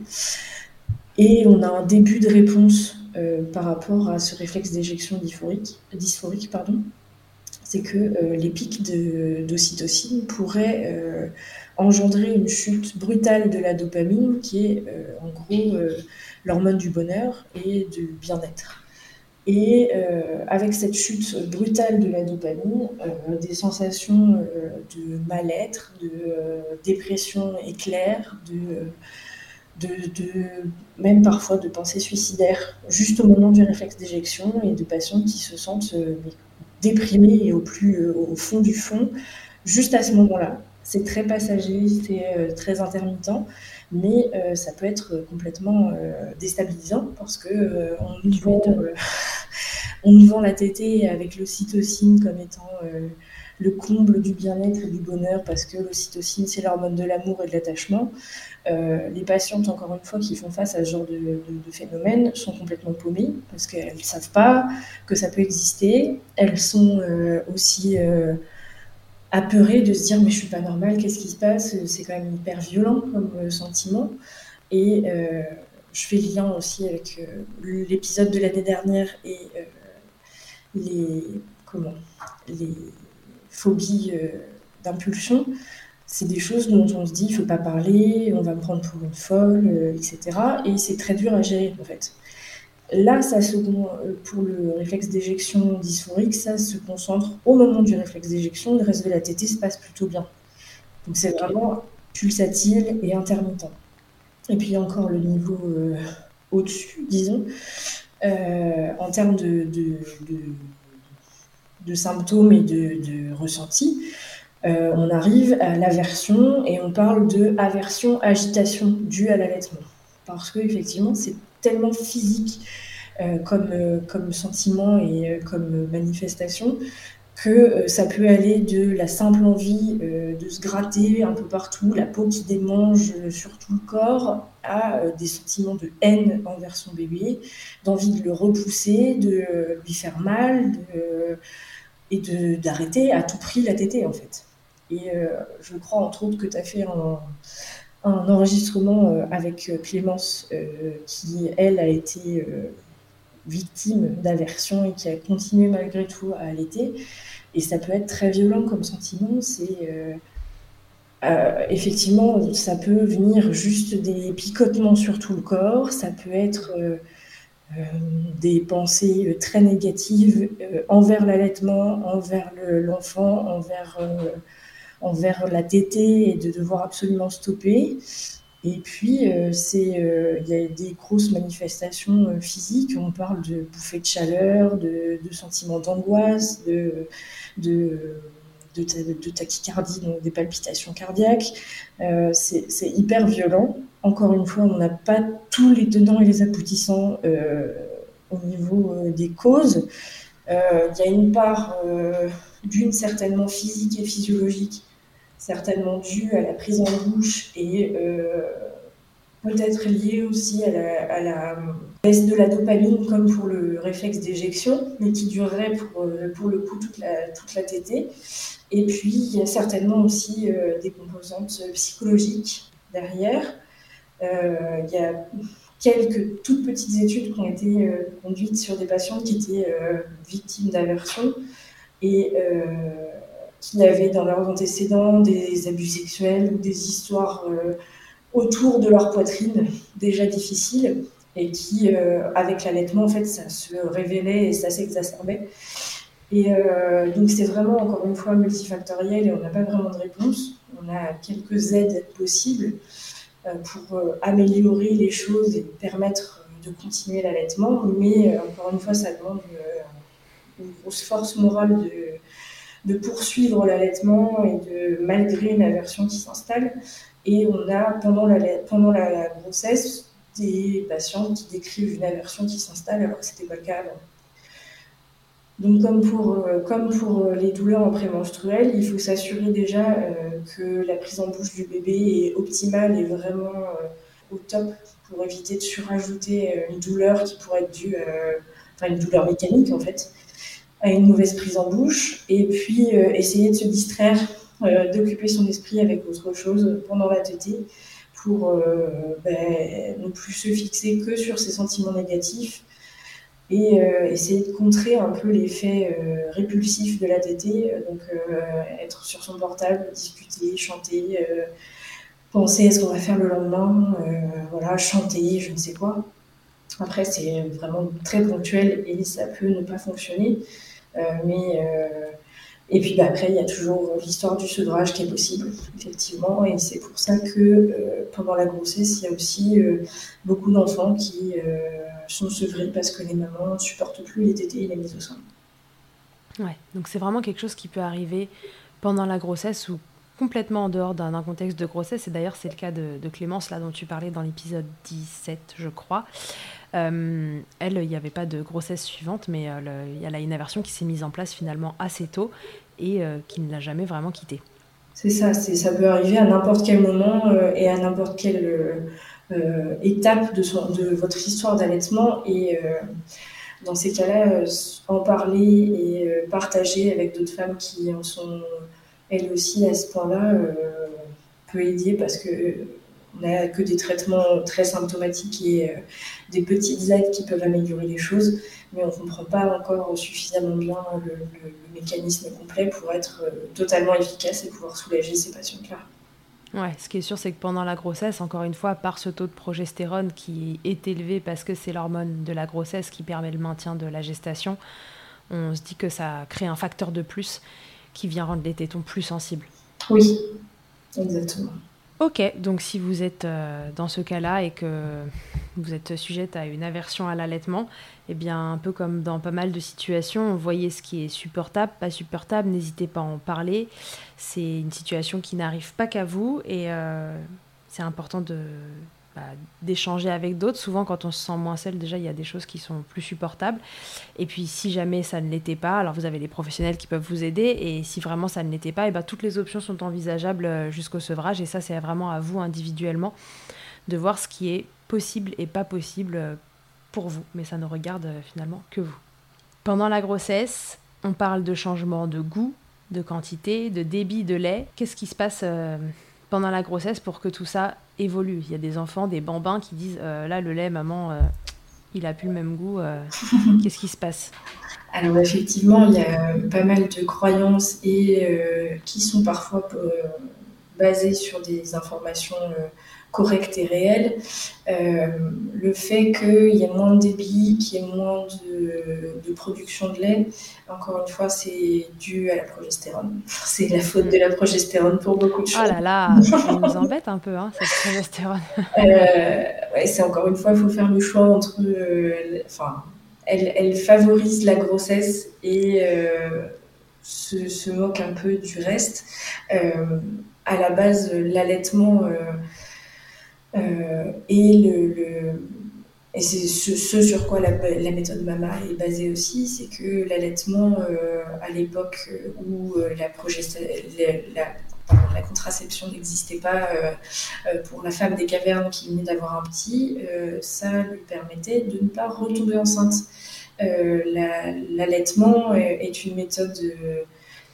Et on a un début de réponse euh, par rapport à ce réflexe d'éjection dysphorique, pardon, c'est que euh, les pics d'ocytocine pourraient euh, engendrer une chute brutale de la dopamine, qui est en gros l'hormone du bonheur et du bien-être. Et avec cette chute brutale de la dopamine, des sensations de mal-être, de dépression éclair, de de, même parfois de pensées suicidaires, juste au moment du réflexe d'éjection, et de patients qui se sentent euh, déprimés et au, plus, euh, au fond du fond, juste à ce moment-là. C'est très passager, c'est euh, très intermittent, mais ça peut être complètement déstabilisant parce que on, nous vend, on nous vend la tétée avec l'ocytocine comme étant le comble du bien-être et du bonheur parce que l'ocytocine, c'est l'hormone de l'amour et de l'attachement. Euh, les patientes, encore une fois, qui font face à ce genre de, phénomène sont complètement paumées parce qu'elles ne savent pas que ça peut exister. Elles sont euh, aussi euh, apeurées de se dire mais je suis pas normale, qu'est-ce qui se passe? C'est quand même hyper violent comme sentiment. Et je fais lien aussi avec l'épisode de l'année dernière et les comment les phobies d'impulsion c'est des choses dont on se dit il faut pas parler, on va me prendre pour une folle, euh, etc. Et c'est très dur à gérer en fait. Là, ça se, euh, pour le réflexe d'éjection dysphorique, ça se concentre au moment du réflexe d'éjection, le reste de la tétée se passe plutôt bien. Donc c'est vraiment pulsatile et intermittent. Et puis encore le niveau euh, au-dessus, disons, en termes de, de, symptômes et de, ressentis. Euh, on arrive à l'aversion et on parle de aversion-agitation due à l'allaitement. Parce que effectivement, c'est tellement physique euh, comme, euh, comme sentiment et comme manifestation que ça peut aller de la simple envie de se gratter un peu partout, la peau qui démange sur tout le corps, à des sentiments de haine envers son bébé, d'envie de le repousser, de lui faire mal, et d'arrêter à tout prix la tétée en fait. Et euh, je crois entre autres que tu as fait un, enregistrement euh, avec euh, Clémence, qui elle a été victime d'aversion et qui a continué malgré tout à allaiter. Et ça peut être très violent comme sentiment. C'est effectivement, ça peut venir juste des picotements sur tout le corps. Ça peut être des pensées très négatives envers l'allaitement, envers l'enfant, envers envers la tétée et de devoir absolument stopper. Et puis, euh, c'est, euh, il y a des grosses manifestations euh, physiques. On parle de bouffées de chaleur, de, sentiments d'angoisse, de, de, de, tachycardie, donc des palpitations cardiaques. c'est hyper violent. Encore une fois, on n'a pas tous les tenants et les aboutissants au niveau des causes. Il y a une part d'une certainement physique et physiologique certainement dû à la prise en bouche et euh, peut-être lié aussi à la, baisse de la dopamine comme pour le réflexe d'éjection, mais qui durerait pour, euh, le coup toute la, toute la. Et puis, il y a certainement aussi euh, des composantes psychologiques derrière. il y a quelques toutes petites études qui ont été conduites sur des patientes qui étaient victimes d'aversion. Et qui avaient dans leurs antécédents des abus sexuels ou des histoires euh, autour de leur poitrine déjà difficiles et qui, euh, avec l'allaitement, en fait, ça se révélait et ça s'exacerbait. Et euh, donc, c'est vraiment, encore une fois, multifactoriel et on n'a pas vraiment de réponse. On a quelques aides possibles pour améliorer les choses et permettre de continuer l'allaitement, mais encore une fois, ça demande une grosse force morale de de poursuivre l'allaitement et de malgré une aversion qui s'installe. Et on a pendant la, pendant la, grossesse des patients qui décrivent une aversion qui s'installe alors que c'était pas le cas avant. Donc comme pour, comme pour les douleurs en prémenstruel, il faut s'assurer déjà que la prise en bouche du bébé est optimale et vraiment au top pour éviter de surajouter une douleur qui pourrait être due, enfin une douleur mécanique en fait, à une mauvaise prise en bouche. Et puis essayer de se distraire, d'occuper son esprit avec autre chose pendant la tétée pour euh, ben, ne plus se fixer que sur ses sentiments négatifs et euh, essayer de contrer un peu l'effet euh, répulsif de la tétée, donc être sur son portable, discuter, chanter, penser à ce qu'on va faire le lendemain, voilà, chanter, je ne sais quoi. Après, c'est vraiment très ponctuel et ça peut ne pas fonctionner, mais et puis après, il y a toujours l'histoire du sevrage qui est possible, effectivement. Et c'est pour ça que euh, pendant la grossesse, il y a aussi euh, beaucoup d'enfants qui euh, sont sevrés parce que les mamans ne supportent plus les tétés et les mises au sein. Ouais, donc c'est vraiment quelque chose qui peut arriver pendant la grossesse ou complètement en dehors d'un contexte de grossesse. Et d'ailleurs, c'est le cas de, de, Clémence, là, dont tu parlais dans l'épisode 17, je crois. Euh, elle, il n'y avait pas de grossesse suivante, mais il y a une aversion qui s'est mise en place finalement assez tôt et euh, qui ne l'a jamais vraiment quittée. C'est ça, ça peut arriver à n'importe quel moment euh, et à n'importe quelle étape de, de votre histoire d'allaitement. Et dans ces cas-là, en parler et partager avec d'autres femmes qui en sont elles aussi à ce point-là peut aider parce que on n'a que des traitements très symptomatiques et euh, des petites aides qui peuvent améliorer les choses, mais on ne comprend pas encore suffisamment bien le, mécanisme complet pour être euh, totalement efficace et pouvoir soulager ces patients-là. Ouais, ce qui est sûr, c'est que pendant la grossesse, encore une fois, par ce taux de progestérone qui est élevé parce que c'est l'hormone de la grossesse qui permet le maintien de la gestation, on se dit que ça crée un facteur de plus qui vient rendre les tétons plus sensibles. Oui, exactement. Ok, donc si vous êtes euh, dans ce cas-là et que vous êtes sujette à une aversion à l'allaitement, eh bien, un peu comme dans pas mal de situations, voyez ce qui est supportable, pas supportable, n'hésitez pas à en parler. C'est une situation qui n'arrive pas qu'à vous et euh, c'est important de bah, d'échanger avec d'autres. Souvent, quand on se sent moins seul, déjà, il y a des choses qui sont plus supportables. Et puis, si jamais ça ne l'était pas, alors vous avez les professionnels qui peuvent vous aider. Et si vraiment ça ne l'était pas, et bah, toutes les options sont envisageables euh, jusqu'au sevrage. Et ça, c'est vraiment à vous individuellement de voir ce qui est possible et pas possible euh, pour vous. Mais ça ne regarde euh, finalement que vous. Pendant la grossesse, on parle de changement de goût, de quantité, de débit de lait. Qu'est-ce qui se passe pendant la grossesse pour que tout ça évolue. Il y a des enfants, des bambins qui disent euh, là le lait maman, euh, il a plus le même goût. Euh, qu'est-ce qui se passe? Alors effectivement, il y a pas mal de croyances et qui sont parfois basées sur des informations correcte et réelle. Euh, le fait qu'il y ait moins de débit, qu'il y ait moins de, production de lait, encore une fois, c'est dû à la progestérone. C'est la faute de la progestérone pour beaucoup de choses. Oh là là, ça nous embête un peu, hein, cette progestérone. euh, ouais, c'est encore une fois, il faut faire le choix entre. Euh, enfin, elle, elle, favorise la grossesse et euh, se, se, moque un peu du reste. à la base, l'allaitement et le, et c'est ce, sur quoi la, méthode MAMA est basée aussi, c'est que l'allaitement, euh, à l'époque où euh, la, contraception n'existait pas pour la femme des cavernes qui venait d'avoir un petit, ça lui permettait de ne pas retomber enceinte. l'allaitement est une méthode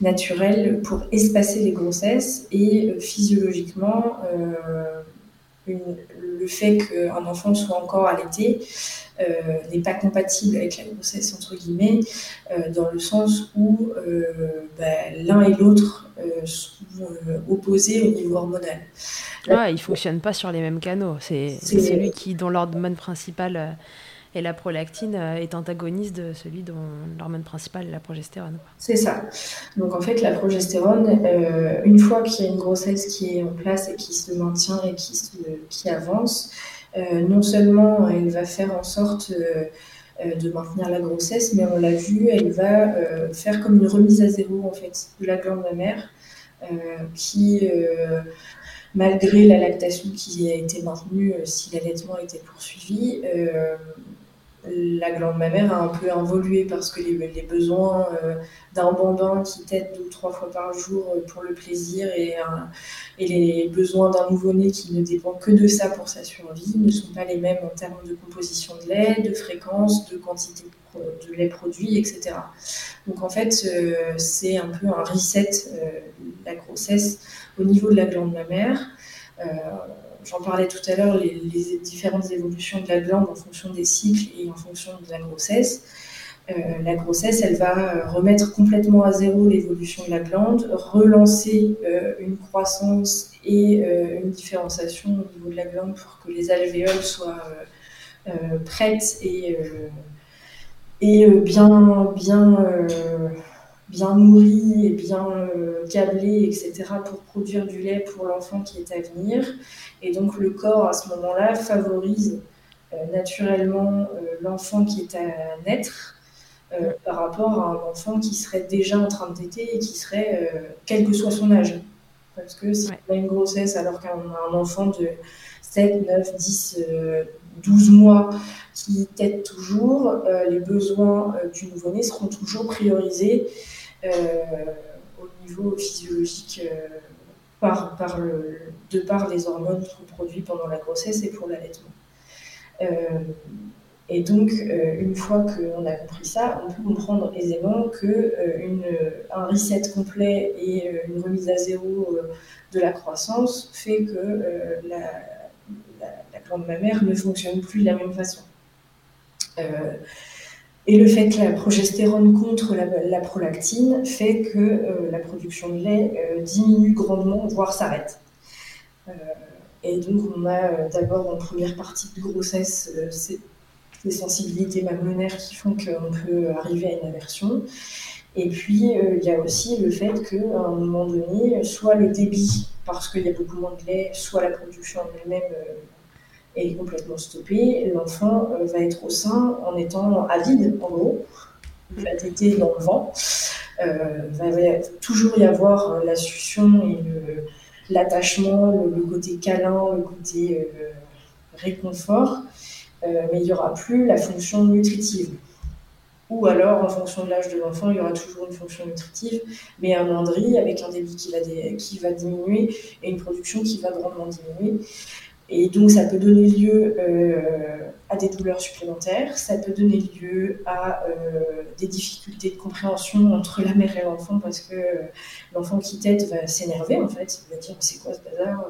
naturelle pour espacer les grossesses et physiologiquement le fait qu'un enfant soit encore allaité euh, n'est pas compatible avec la grossesse, entre guillemets, euh, dans le sens où euh, bah, l'un et l'autre sont opposés au niveau hormonal. Ouais, ils ne fonctionnent pas sur les mêmes canaux. C'est celui qui, dont l'hormone principale et la prolactine euh, est antagoniste de celui dont l'hormone principale est la progestérone. C'est ça. Donc en fait, la progestérone, euh, une fois qu'il y a une grossesse qui est en place et qui se maintient et qui, avance, euh, non seulement elle va faire en sorte de maintenir la grossesse, mais on l'a vu, elle va faire comme une remise à zéro en fait de la glande mammaire qui malgré la lactation qui a été maintenue si l'allaitement était poursuivi, la glande mammaire a un peu évolué parce que les, besoins euh, d'un bambin qui tète deux ou trois fois par jour euh, pour le plaisir et, les besoins d'un nouveau-né qui ne dépend que de ça pour sa survie ne sont pas les mêmes en termes de composition de lait, de fréquence, de quantité de lait produit, etc. Donc en fait, euh, c'est un peu un reset la grossesse au niveau de la glande mammaire j'en parlais tout à l'heure, les, différentes évolutions de la glande en fonction des cycles et en fonction de la grossesse. Euh, la grossesse, elle va euh, remettre complètement à zéro l'évolution de la glande, relancer euh, une croissance et une différenciation au niveau de la glande pour que les alvéoles soient prêtes et, et bien, bien bien nourri et bien euh, câblé, etc., pour produire du lait pour l'enfant qui est à venir. Et donc le corps, à ce moment-là, favorise euh, naturellement euh, l'enfant qui est à naître par rapport à un enfant qui serait déjà en train de téter et qui serait, quel que soit son âge. Parce que si on a une grossesse alors qu'on a un enfant de 7, 9, 10, 12 mois qui tète toujours, les besoins du nouveau-né seront toujours priorisés au niveau physiologique euh, de par les hormones qu'on produit pendant la grossesse et pour l'allaitement. Euh, et donc, une fois qu'on a compris ça, on peut comprendre aisément que un reset complet et une remise à zéro de la croissance fait que la, la, glande mammaire ne fonctionne plus de la même façon. Et le fait que la progestérone contre la, prolactine fait que euh, la production de lait euh, diminue grandement, voire s'arrête. Euh, et donc on a d'abord en première partie de grossesse ces, sensibilités mammonaires qui font qu'on peut arriver à une aversion. Et puis il y a aussi le fait qu'à un moment donné, soit le débit, parce qu'il y a beaucoup moins de lait, soit la production en elle-même est complètement stoppé, l'enfant euh, va être au sein en étant avide, en gros, il va téter dans le vent. Euh, va, toujours y avoir euh, la succion et l'attachement, le, côté câlin, le côté réconfort, mais il n'y aura plus la fonction nutritive. Ou alors, en fonction de l'âge de l'enfant, il y aura toujours une fonction nutritive, mais un mandri avec un débit qui va diminuer et une production qui va grandement diminuer. Et donc, ça peut donner lieu euh, à des douleurs supplémentaires, ça peut donner lieu à euh, des difficultés de compréhension entre la mère et l'enfant parce que euh, l'enfant qui tète va s'énerver en fait. Il va dire C'est quoi ce bazar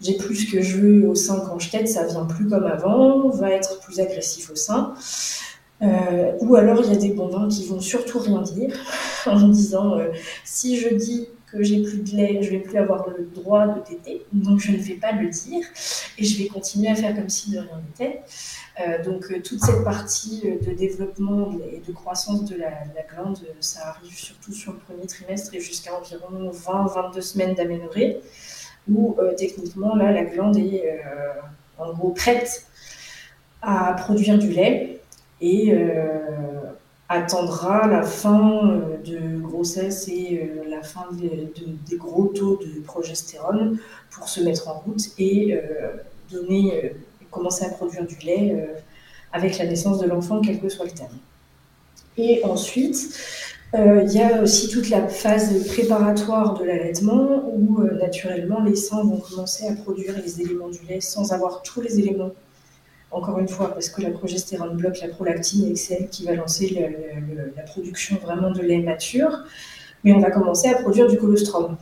J'ai plus ce que je veux au sein quand je tète, ça vient plus comme avant, va être plus agressif au sein. ou alors il y a des bambins qui vont surtout rien dire en disant si je dis que j'ai plus de lait, je vais plus avoir le droit de téter, donc je ne vais pas le dire et je vais continuer à faire comme si de rien n'était. Euh, donc euh, toute cette partie euh, de développement et de croissance de la, glande, ça arrive surtout sur le premier trimestre et jusqu'à environ 20-22 semaines d'aménorrhée, où techniquement là la glande est en gros prête à produire du lait et attendra la fin euh, de grossesse et euh, la fin des gros taux de progestérone pour se mettre en route et euh, donner, commencer à produire du lait avec la naissance de l'enfant, quel que soit le terme. Et ensuite, il y a aussi toute la phase préparatoire de l'allaitement où naturellement les seins vont commencer à produire les éléments du lait sans avoir tous les éléments encore une fois, parce que la progestérone bloque la prolactine et c'est elle qui va lancer la production vraiment de lait mature. Mais on va commencer à produire du colostrum.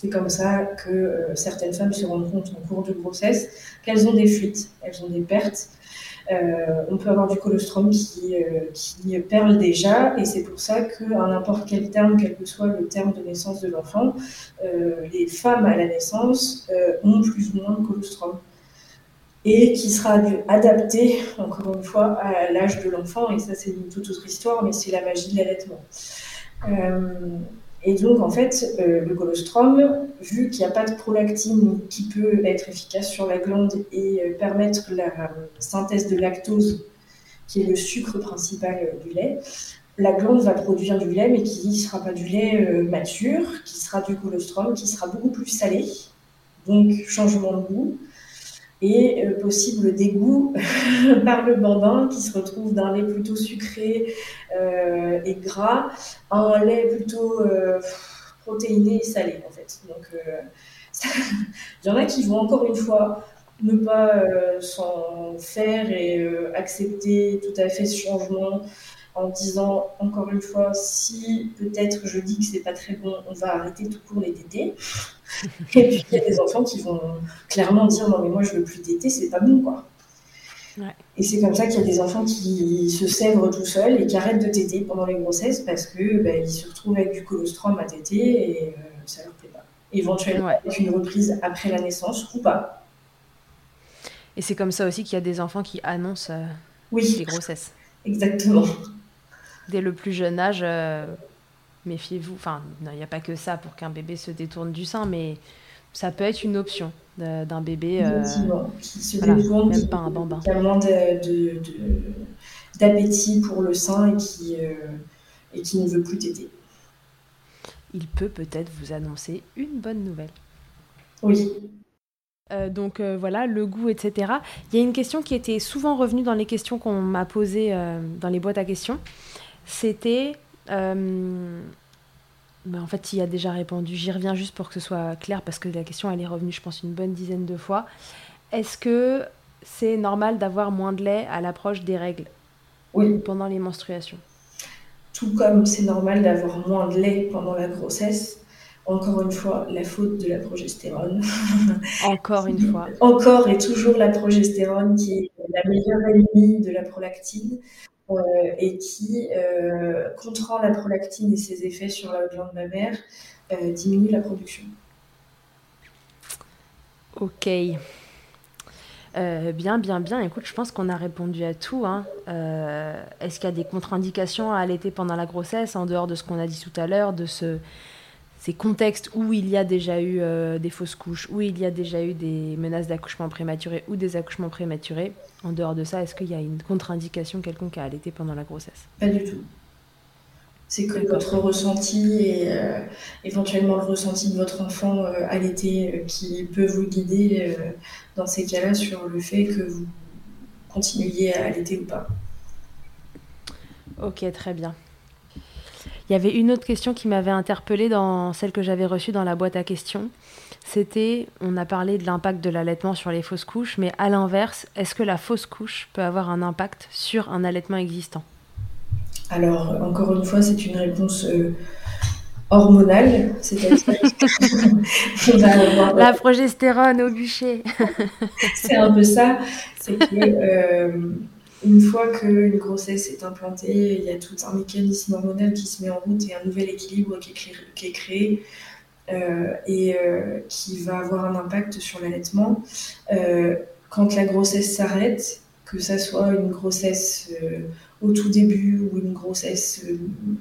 C'est comme ça que euh, certaines femmes se rendent compte en cours de grossesse qu'elles ont des fuites, elles ont des pertes. Euh, on peut avoir du colostrum qui, euh, qui perle déjà, et c'est pour ça qu'à n'importe quel terme, quel que soit le terme de naissance de l'enfant, les femmes à la naissance ont plus ou moins de colostrum et qui sera adapté, encore une fois, à l'âge de l'enfant. Et ça, c'est une toute autre histoire, mais c'est la magie de l'allaitement. Euh, et donc, en fait, euh, le colostrum, vu qu'il n'y a pas de prolactine qui peut être efficace sur la glande et euh, permettre la synthèse de lactose, qui est le sucre principal du lait, la glande va produire du lait, mais qui ne sera pas du lait mature, qui sera du colostrum, qui sera beaucoup plus salé, donc changement de goût, et euh, possible dégoût par le bambin qui se retrouve d'un lait plutôt sucré euh, et gras à un lait plutôt euh, protéiné et salé en fait. Donc il y en a qui vont encore une fois ne pas s'en faire et accepter tout à fait ce changement en disant encore une fois si peut-être je dis que c'est pas très bon, on va arrêter tout court les tétés. Et puis il y a des enfants qui vont clairement dire non mais moi je veux plus téter, c'est pas bon quoi. Et c'est comme ça qu'il y a des enfants qui se sèvrent tout seuls et qui arrêtent de téter pendant les grossesses parce que bah, ils se retrouvent avec du colostrum à téter et euh, ça leur plaît pas. Éventuellement avec une reprise après la naissance ou pas. Et c'est comme ça aussi qu'il y a des enfants qui annoncent euh, oui. les grossesses. Exactement dès le plus jeune âge, euh, méfiez-vous. Enfin, il n'y a pas que ça pour qu'un bébé se détourne du sein, mais ça peut être une option d'un bébé. Euh, qui se détourne, même pas un bambin. Qui a moins d'appétit pour le sein et qui, euh, et qui ne veut plus t'aider. Il peut peut-être vous annoncer une bonne nouvelle. Oui. donc voilà, le goût, etc. Il y a une question qui était souvent revenue dans les questions qu'on m'a posées dans les boîtes à questions c'était... Euh, ben, en fait, il y a déjà répondu. J'y reviens juste pour que ce soit clair parce que la question, elle est revenue, je pense, une bonne dizaine de fois. Est-ce que c'est normal d'avoir moins de lait à l'approche des règles Oui. Pendant les menstruations? Tout comme c'est normal d'avoir moins de lait pendant la grossesse. Encore une fois, la faute de la progestérone. Encore une fois. Encore et toujours la progestérone qui est la meilleure ennemie de la prolactine. Euh, et qui, euh, la prolactine et ses effets sur la glande mammaire, euh, diminue la production. Ok. bien, bien, bien. Écoute, je pense qu'on a répondu à tout. Hein. Est-ce qu'il y a des contre-indications à allaiter pendant la grossesse, en dehors de ce qu'on a dit tout à l'heure, de ce, ces contextes où il y a déjà eu euh, des fausses couches, où il y a déjà eu des menaces d'accouchement prématuré ou des accouchements prématurés, en dehors de ça, est-ce qu'il y a une contre-indication quelconque à allaiter pendant la grossesse? Pas du tout. C'est que votre ressenti et euh, éventuellement le ressenti de votre enfant euh, allaité qui peut vous guider dans ces cas-là sur le fait que vous continuiez à allaiter ou pas. Ok, très bien. Il y avait une autre question qui m'avait interpellée dans celle que j'avais reçue dans la boîte à questions. C'était, on a parlé de l'impact de l'allaitement sur les fausses couches, mais à l'inverse, est-ce que la fausse couche peut avoir un impact sur un allaitement existant? Alors, encore une fois, c'est une réponse euh, hormonale, c'est-à-dire la progestérone au bûcher. c'est un peu ça, c'est que euh, une fois qu'une grossesse est implantée, il y a tout un mécanisme hormonal qui se met en route et un nouvel équilibre qui est créé, euh, et euh, qui va avoir un impact sur l'allaitement. Euh, quand la grossesse s'arrête, que ça soit une grossesse au tout début ou une grossesse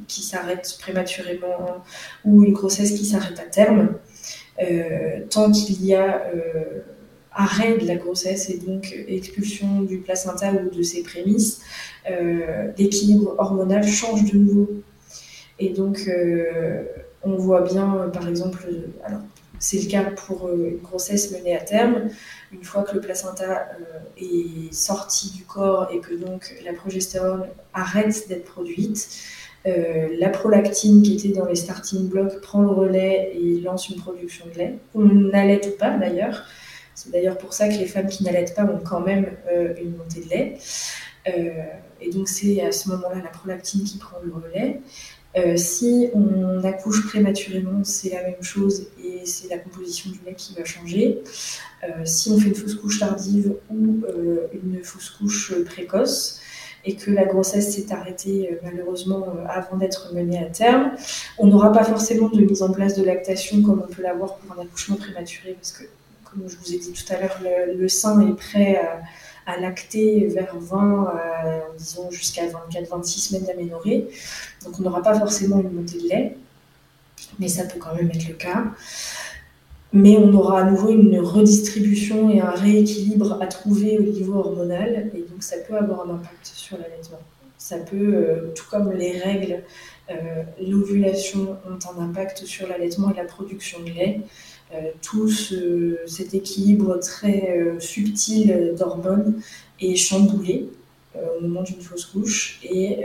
qui s'arrête prématurément ou une grossesse qui s'arrête à terme, tant qu'il y a arrêt de la grossesse et donc expulsion du placenta ou de ses prémices, euh, l'équilibre hormonal change de nouveau. Et donc, euh, on voit bien, euh, par exemple, alors c'est le cas pour une grossesse menée à terme, une fois que le placenta est sorti du corps et que donc la progestérone arrête d'être produite, la prolactine qui était dans les starting blocks prend le relais et lance une production de lait. On allait ou pas d'ailleurs, c'est d'ailleurs pour ça que les femmes qui n'allaitent pas ont quand même euh, une montée de lait. Euh, et donc c'est à ce moment-là la prolactine qui prend le relais. Euh, si on accouche prématurément, c'est la même chose et c'est la composition du lait qui va changer. si on fait une fausse couche tardive ou une fausse couche précoce et que la grossesse s'est arrêtée malheureusement avant d'être menée à terme, on n'aura pas forcément de mise en place de lactation comme on peut l'avoir pour un accouchement prématuré parce que comme je vous ai dit tout à l'heure, le, sein est prêt à, lacter vers 20, euh, disons jusqu'à 24-26 semaines d'aménorrhée. Donc on n'aura pas forcément une montée de lait, mais ça peut quand même être le cas. Mais on aura à nouveau une redistribution et un rééquilibre à trouver au niveau hormonal, et donc ça peut avoir un impact sur l'allaitement. Ça peut, euh, tout comme les règles, euh, l'ovulation ont un impact sur l'allaitement et la production de lait. Tout cet équilibre très subtil d'hormones est chamboulé au moment d'une fausse couche et,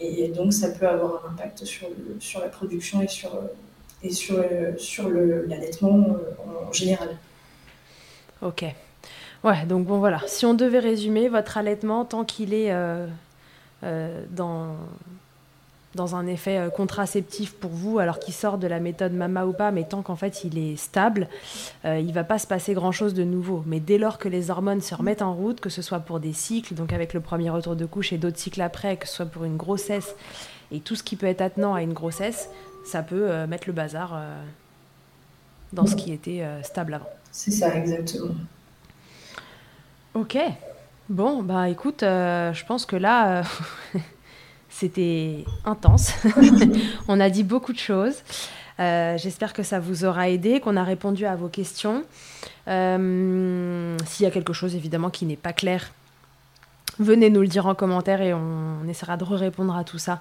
et, donc ça peut avoir un impact sur, sur la production et sur, et sur, sur l'allaitement en général. Ok. Ouais, donc bon voilà, si on devait résumer, votre allaitement, tant qu'il est euh, euh, dans, dans un effet euh, contraceptif pour vous, alors qu'il sort de la méthode MAMA ou pas, mais tant qu'en fait il est stable, il ne va pas se passer grand-chose de nouveau. Mais dès lors que les hormones se remettent en route, que ce soit pour des cycles, donc avec le premier retour de couche et d'autres cycles après, que ce soit pour une grossesse et tout ce qui peut être attenant à une grossesse, ça peut mettre le bazar dans ce qui était stable avant. C'est ça, exactement. Ok. Bon, bah écoute, euh, je pense que là, euh, c'était intense. On a dit beaucoup de choses. Euh, j'espère que ça vous aura aidé, qu'on a répondu à vos questions. S'il y a quelque chose évidemment qui n'est pas clair, venez nous le dire en commentaire et on, essaiera de répondre à tout ça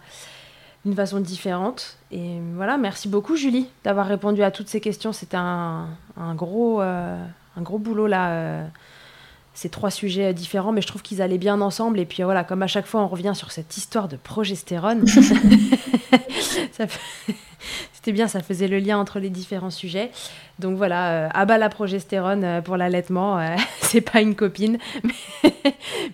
d'une façon différente. Et voilà, merci beaucoup Julie d'avoir répondu à toutes ces questions. C'était un, un gros boulot là ces trois sujets différents, mais je trouve qu'ils allaient bien ensemble. Et puis voilà, comme à chaque fois, on revient sur cette histoire de progestérone. C'était bien, ça faisait le lien entre les différents sujets. Donc voilà, euh, abat la progestérone euh, pour l'allaitement, euh, c'est pas une copine,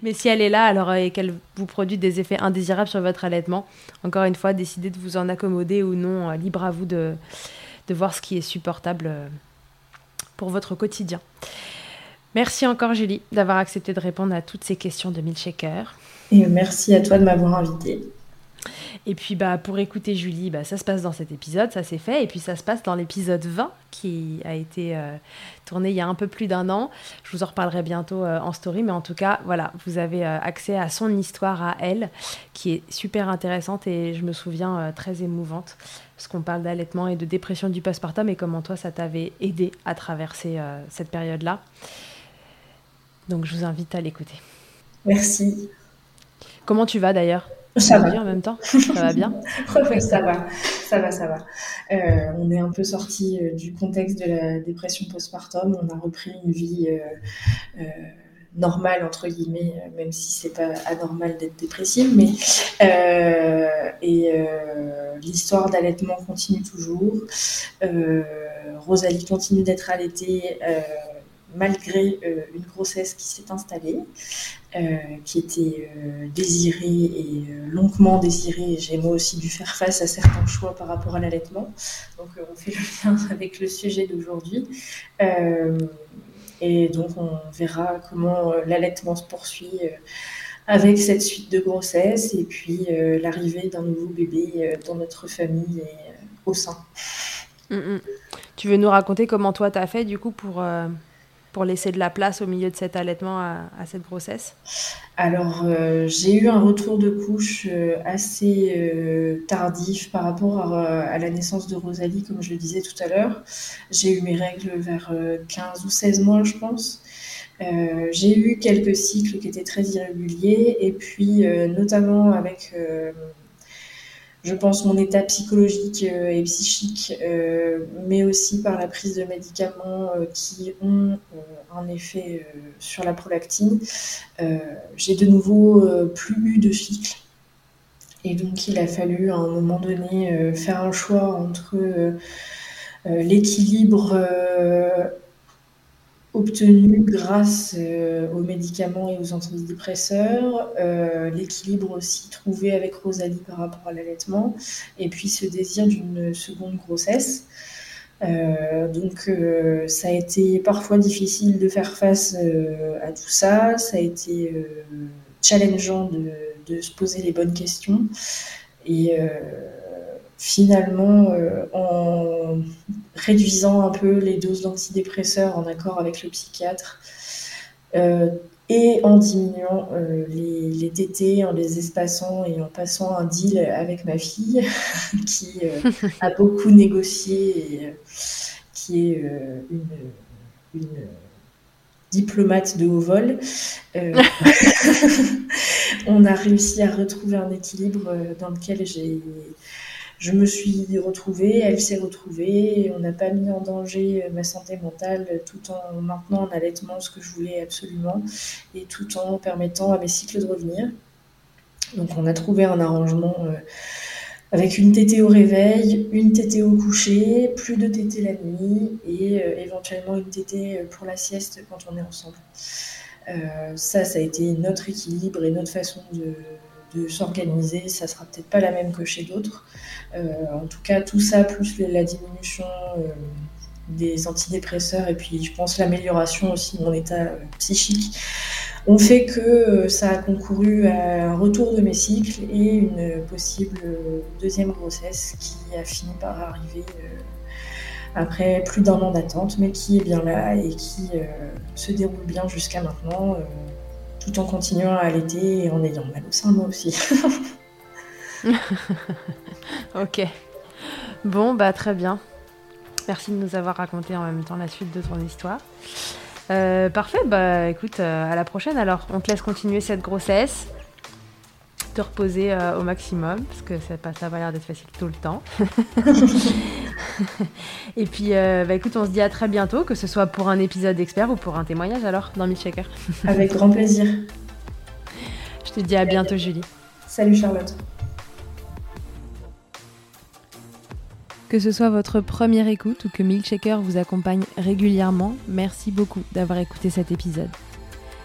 mais, si elle est là, alors et qu'elle vous produit des effets indésirables sur votre allaitement, encore une fois, décidez de vous en accommoder ou non, libre à vous de, de voir ce qui est supportable pour votre quotidien. Merci encore Julie d'avoir accepté de répondre à toutes ces questions de Milkshaker. Et merci à toi de m'avoir invité. Et puis bah, pour écouter Julie, bah, ça se passe dans cet épisode, ça c'est fait. Et puis ça se passe dans l'épisode 20 qui a été euh, tourné il y a un peu plus d'un an. Je vous en reparlerai bientôt euh, en story. Mais en tout cas, voilà, vous avez euh, accès à son histoire à elle qui est super intéressante et je me souviens très émouvante. Parce qu'on parle d'allaitement et de dépression du postpartum et comment toi ça t'avait aidé à traverser cette période-là. Donc je vous invite à l'écouter. Merci. Comment tu vas d'ailleurs? Ça va. en même temps? Ça va bien? Oui, ça va, ça va, ça va. Euh, on est un peu sorti euh, du contexte de la dépression postpartum. On a repris une vie euh, normale entre guillemets, même si c'est pas anormal d'être dépressive. Mais et l'histoire d'allaitement continue toujours. Rosalie continue d'être allaitée malgré euh, une grossesse qui s'est installée, euh, qui était euh, désirée et longuement désirée. J'ai moi aussi dû faire face à certains choix par rapport à l'allaitement. Donc on fait le lien avec le sujet d'aujourd'hui. et donc on verra comment l'allaitement se poursuit avec cette suite de grossesse et puis l'arrivée d'un nouveau bébé dans notre famille et au sein. Mm, mm. Tu veux nous raconter comment toi tu as fait du coup pour, pour laisser de la place au milieu de cet allaitement à, cette grossesse Alors, euh, j'ai eu un retour de couche euh, assez euh, tardif par rapport à, la naissance de Rosalie, comme je le disais tout à l'heure. J'ai eu mes règles vers 15 ou 16 mois, je pense. j'ai eu quelques cycles qui étaient très irréguliers et puis notamment avec je pense, mon état psychologique euh, et psychique, euh, mais aussi par la prise de médicaments euh, qui ont un effet sur la prolactine. J'ai de nouveau plus eu de cycle. Et donc, il a fallu à un moment donné faire un choix entre l'équilibre obtenu grâce euh, aux médicaments et aux antidépresseurs, euh, l'équilibre aussi trouvé avec Rosalie par rapport à l'allaitement, et puis ce désir d'une seconde grossesse. Euh, donc ça a été parfois difficile de faire face à tout ça, ça a été challengeant de, de, se poser les bonnes questions. Et finalement, en réduisant un peu les doses d'antidépresseurs en accord avec le psychiatre, euh, et en diminuant euh, les, les, TT, en les espaçant et en passant un deal avec ma fille, qui a beaucoup négocié et qui est une diplomate de haut vol, on a réussi à retrouver un équilibre dans lequel j'ai je me suis retrouvée, elle s'est retrouvée, on n'a pas mis en danger ma santé mentale tout en maintenant en allaitement ce que je voulais absolument et tout en permettant à mes cycles de revenir. Donc on a trouvé un arrangement euh, avec une tétée au réveil, une tétée au coucher, plus de tétée la nuit et euh, éventuellement une tétée pour la sieste quand on est ensemble. Euh, ça, ça a été notre équilibre et notre façon de, s'organiser. Ça sera peut-être pas la même que chez d'autres. en tout cas, tout ça, plus la diminution des antidépresseurs et puis je pense l'amélioration aussi de mon état psychique ont fait que euh, ça a concouru à un retour de mes cycles et une possible deuxième grossesse qui a fini par arriver euh, après plus d'un an d'attente, mais qui est bien là et qui euh, se déroule bien jusqu'à maintenant, tout en continuant à allaiter et en ayant mal au sein moi aussi. ok. Bon, bah très bien. Merci de nous avoir raconté en même temps la suite de ton histoire. Euh, parfait, bah écoute, euh, à la prochaine alors. On te laisse continuer cette grossesse, te reposer euh, au maximum, parce que ça, pas, ça va l'air d'être facile tout le temps. Et puis, bah écoute, on se dit à très bientôt, que ce soit pour un épisode d'expert ou pour un témoignage alors, dans Milkshaker. Avec grand plaisir. Je te dis à bientôt, Julie. Salut Charlotte. Que ce soit votre première écoute ou que Milkshaker vous accompagne régulièrement, merci beaucoup d'avoir écouté cet épisode.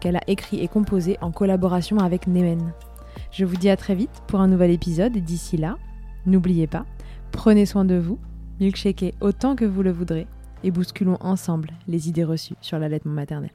qu'elle a écrit et composé en collaboration avec Nemen. Je vous dis à très vite pour un nouvel épisode d'ici là, n'oubliez pas, prenez soin de vous, milkshakez autant que vous le voudrez et bousculons ensemble les idées reçues sur la l'allaitement maternel.